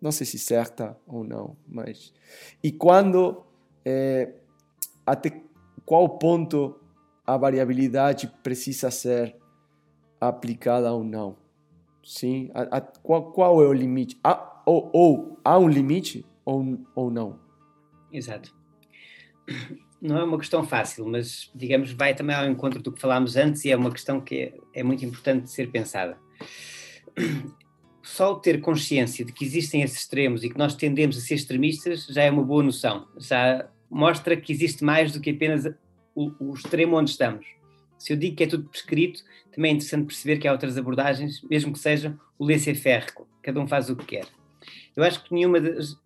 não sei se certa ou não, mas e quando é, até qual ponto a variabilidade precisa ser aplicada ou não? Sim, a, a, qual, qual é o limite? Há, ou, ou há um limite ou, ou não? Exato. Não é uma questão fácil, mas, digamos, vai também ao encontro do que falámos antes e é uma questão que é, é muito importante ser pensada. Só ter consciência de que existem esses extremos e que nós tendemos a ser extremistas já é uma boa noção. Já mostra que existe mais do que apenas o, o extremo onde estamos. Se eu digo que é tudo prescrito, também é interessante perceber que há outras abordagens, mesmo que seja o laissez-faire, cada um faz o que quer. Eu acho que nenhuma das,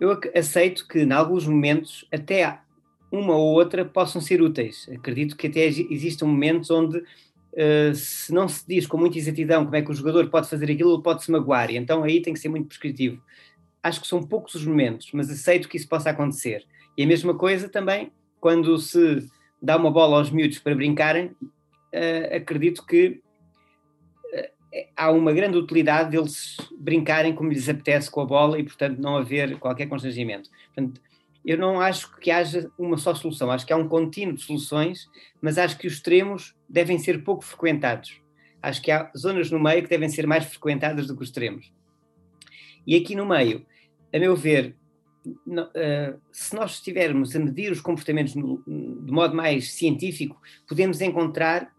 eu ac- aceito que, em alguns momentos, até uma ou outra possam ser úteis. Acredito que até exi- existam momentos onde, eh, se não se diz com muita exatidão como é que o jogador pode fazer aquilo, ele pode se magoar, e então aí tem que ser muito prescritivo. Acho que são poucos os momentos, mas aceito que isso possa acontecer. E a mesma coisa também quando se dá uma bola aos miúdos para brincarem, eh, acredito que há uma grande utilidade deles brincarem como lhes apetece com a bola e, portanto, não haver qualquer constrangimento. Portanto, eu não acho que haja uma só solução, acho que há um contínuo de soluções, mas acho que os extremos devem ser pouco frequentados. Acho que há zonas no meio que devem ser mais frequentadas do que os extremos. E aqui no meio, a meu ver, eh, se nós estivermos a medir os comportamentos de modo mais científico, podemos encontrar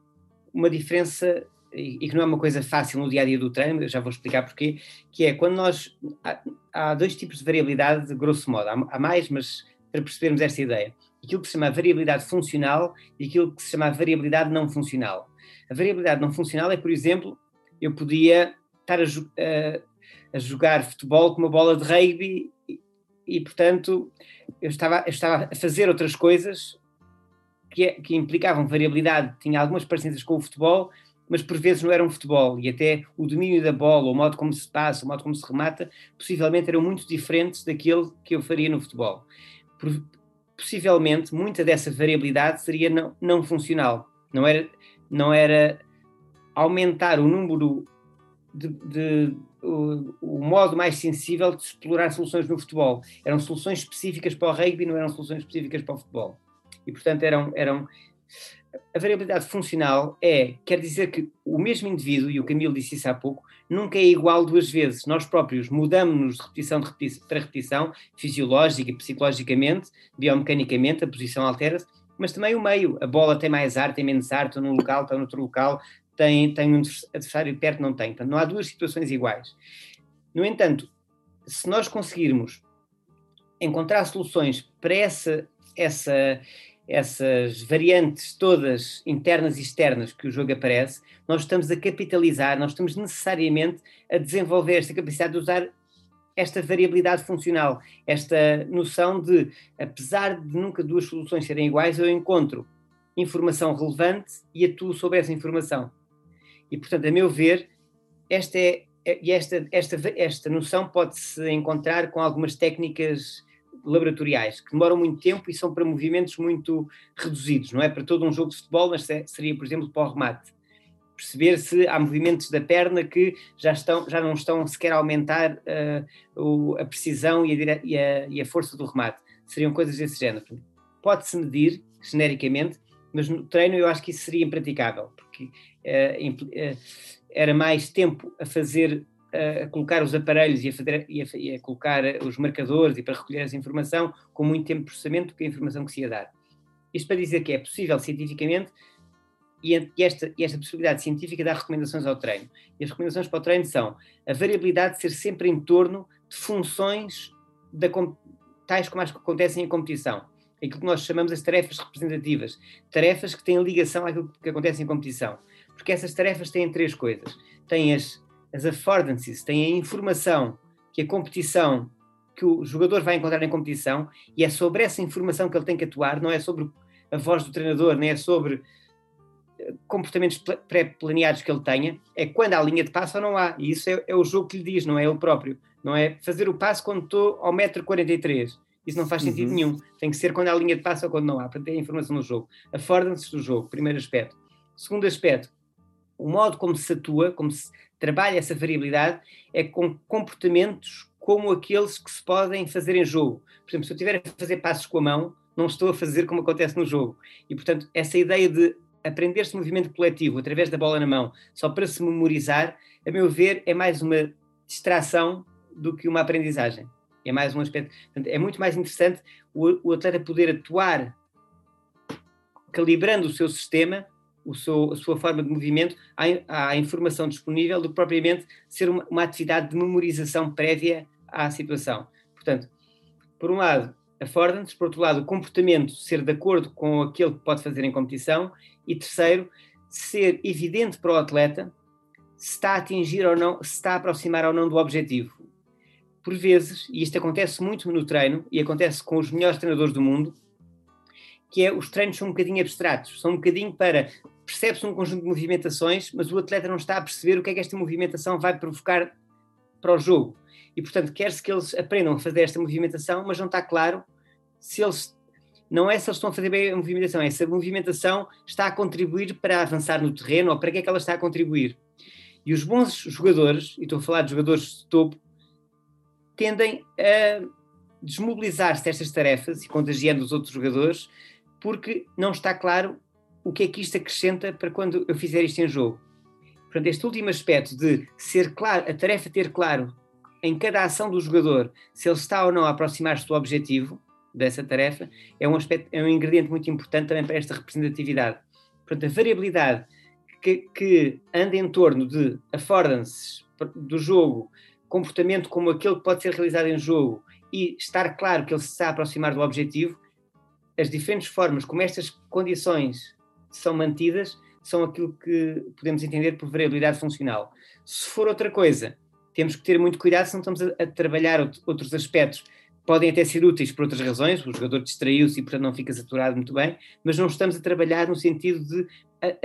uma diferença, e, que não é uma coisa fácil no dia a dia do treino, já vou explicar porquê, que é quando nós. Há, há dois tipos de variabilidade, de grosso modo, há, há mais, mas para percebermos esta ideia. Aquilo que se chama variabilidade funcional e aquilo que se chama variabilidade não funcional. A variabilidade não funcional é, por exemplo, eu podia estar a, a- a jogar futebol com uma bola de rugby e, e, portanto, eu estava, eu estava a fazer outras coisas que, é- que implicavam variabilidade, tinha algumas parecenças com o futebol, mas por vezes não eram futebol e até o domínio da bola, o modo como se passa, o modo como se remata, possivelmente eram muito diferentes daquele que eu faria no futebol. Possivelmente, muita dessa variabilidade seria não, não funcional, não era, não era aumentar o número de, de- o, o modo mais sensível de explorar soluções no futebol. Eram soluções específicas para o rugby, não eram soluções específicas para o futebol. E, portanto, eram, eram a variabilidade funcional é, quer dizer que o mesmo indivíduo, e o Camilo disse isso há pouco, nunca é igual duas vezes. Nós próprios mudamos-nos de repetição de repetição, para repetição, fisiológica, psicologicamente, biomecanicamente, a posição altera-se, mas também o meio. A bola tem mais ar, tem menos ar, está num local, está noutro local, tem, tem um adversário perto, não tem. Portanto, não há duas situações iguais. No entanto, se nós conseguirmos encontrar soluções para essa, essa, essas variantes todas internas e externas que o jogo aparece, nós estamos a capitalizar, nós estamos necessariamente a desenvolver esta capacidade de usar esta variabilidade funcional, esta noção de, apesar de nunca duas soluções serem iguais, eu encontro informação relevante e atuo sobre essa informação. E, portanto, a meu ver, esta, é, esta, esta, esta noção pode-se encontrar com algumas técnicas laboratoriais que demoram muito tempo e são para movimentos muito reduzidos, não é para todo um jogo de futebol, mas se- seria, por exemplo, para o remate. perceber se há movimentos da perna que já, estão, já não estão sequer a aumentar uh, o, a precisão e a, dire... e, a, e a, força do remate. Seriam coisas desse género. Pode-se medir genericamente, mas no treino eu acho que isso seria impraticável, porque uh, uh, era mais tempo a fazer a colocar os aparelhos e a, fazer, e, a, e a, colocar os marcadores e para recolher essa informação com muito tempo de processamento que a informação que se ia dar. Isto para dizer que é possível cientificamente e esta, e esta possibilidade científica dá recomendações ao treino. E as recomendações para o treino são a variabilidade de ser sempre em torno de funções da, tais como as que acontecem em competição. Aquilo que nós chamamos as tarefas representativas. Tarefas que têm ligação àquilo que acontece em competição. Porque essas tarefas têm três coisas. Têm as, as affordances, têm a informação que a competição, que o jogador vai encontrar em competição, e é sobre essa informação que ele tem que atuar, não é sobre a voz do treinador, nem é sobre comportamentos pré-planeados que ele tenha, é quando há linha de passo ou não há. E isso é, é, o jogo que lhe diz, não é ele próprio. Não é fazer o passo quando estou ao metro 43. Isso não faz sentido uhum. nenhum. Tem que ser quando há linha de passo ou quando não há, para ter a informação no jogo. Afordam-se do jogo, primeiro aspecto. Segundo aspecto, o modo como se atua, como se trabalha essa variabilidade, é com comportamentos como aqueles que se podem fazer em jogo. Por exemplo, se eu estiver a fazer passos com a mão, não estou a fazer como acontece no jogo. E, portanto, essa ideia de aprender-se movimento coletivo através da bola na mão, só para se memorizar, a meu ver, é mais uma distração do que uma aprendizagem. É mais um aspecto. Portanto, é muito mais interessante o, o atleta poder atuar calibrando o seu sistema, o seu, a sua forma de movimento à, à informação disponível do que propriamente ser uma, uma atividade de memorização prévia à situação. Portanto, por um lado, affordantes, por outro lado, o comportamento ser de acordo com aquilo que pode fazer em competição e terceiro, ser evidente para o atleta se está a atingir ou não, se está a aproximar ou não do objetivo. Por vezes, e isto acontece muito no treino, e acontece com os melhores treinadores do mundo, que é os treinos são um bocadinho abstratos, são um bocadinho para percebe-se um conjunto de movimentações, mas o atleta não está a perceber o que é que esta movimentação vai provocar para o jogo. E, portanto, quer-se que eles aprendam a fazer esta movimentação, mas não está claro se eles não é se eles estão a fazer bem a movimentação, é se a movimentação está a contribuir para avançar no terreno ou para que é que ela está a contribuir. E os bons jogadores, e estou a falar de jogadores de topo, tendem a desmobilizar-se destas tarefas e contagiando os outros jogadores, porque não está claro o que é que isto acrescenta para quando eu fizer isto em jogo. Portanto, este último aspecto de ser claro, a tarefa ter claro em cada ação do jogador se ele está ou não a aproximar-se do objetivo, dessa tarefa, é um, aspecto, é um ingrediente muito importante também para esta representatividade. Portanto, a variabilidade que, que anda em torno de affordances do jogo, comportamento como aquele que pode ser realizado em jogo e estar claro que ele se está a aproximar do objetivo, as diferentes formas como estas condições são mantidas são aquilo que podemos entender por variabilidade funcional. Se for outra coisa, temos que ter muito cuidado se não estamos a, a trabalhar outros aspectos podem até ser úteis por outras razões, o jogador distraiu-se e, portanto, não fica saturado muito bem, mas não estamos a trabalhar no sentido de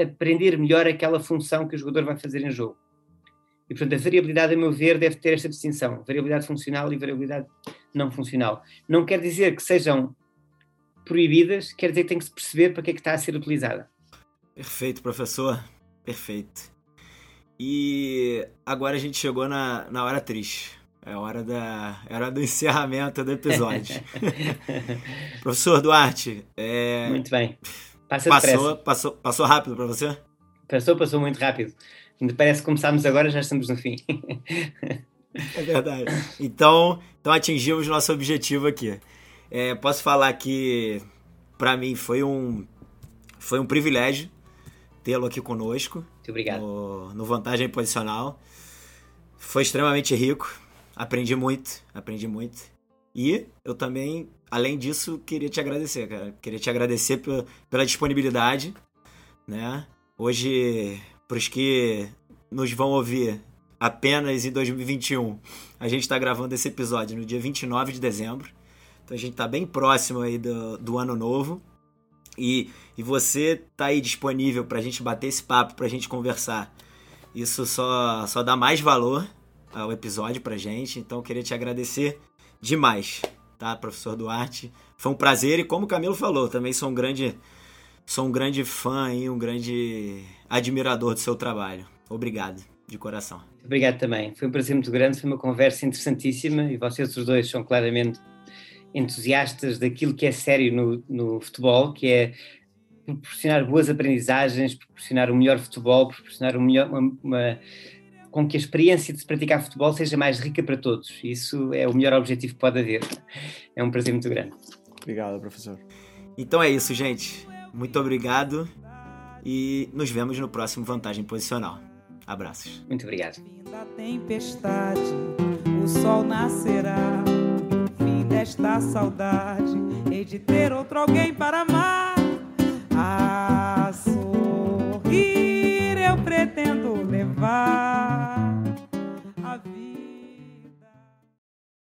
aprender melhor aquela função que o jogador vai fazer em jogo. E, portanto, a variabilidade, a meu ver, deve ter esta distinção: variabilidade funcional e variabilidade não funcional. Não quer dizer que sejam proibidas, quer dizer que tem que se perceber para que é que está a ser utilizada. Perfeito, professor. Perfeito. E agora a gente chegou na, na hora triste. É hora, da, é hora do encerramento do episódio. Professor Duarte. É... Muito bem. Passa passou, passou, passou rápido para você? Passou, passou muito rápido. Parece que começámos agora já estamos no fim. é verdade. Então, então atingimos nosso objetivo aqui. É, posso falar que para mim foi um, foi um privilégio tê-lo aqui conosco. Muito obrigado. No, no Vantagem Posicional. Foi extremamente rico aprendi muito, aprendi muito. E eu também, além disso, queria te agradecer, cara. Queria te agradecer pela, pela disponibilidade, né? Hoje, para os que nos vão ouvir apenas em 2021, a gente está gravando esse episódio no dia 29 de dezembro. Então a gente está bem próximo aí do, do ano novo. E, e você tá aí disponível para a gente bater esse papo, para a gente conversar. Isso só, só dá mais valor o episódio pra gente, então queria te agradecer demais, tá, professor Duarte? Foi um prazer e como o Camilo falou, também sou um grande sou um grande fã e um grande admirador do seu trabalho. Obrigado, de coração. Obrigado também. Foi um prazer muito grande, foi uma conversa interessantíssima e vocês os dois são claramente entusiastas daquilo que é sério no, no futebol, que é proporcionar boas aprendizagens, proporcionar o um melhor futebol, proporcionar um melhor, uma, uma, com que a experiência de se praticar futebol seja mais rica para todos. Isso é o melhor objetivo que pode haver. É um prazer muito grande. Obrigado, professor. Então é isso, gente. Muito obrigado e nos vemos no próximo Vantagem Posicional. Abraços. Muito obrigado. Da tempestade, o sol nascerá esta saudade, hei de ter outro alguém para amar. A sorrir eu pretendo levar.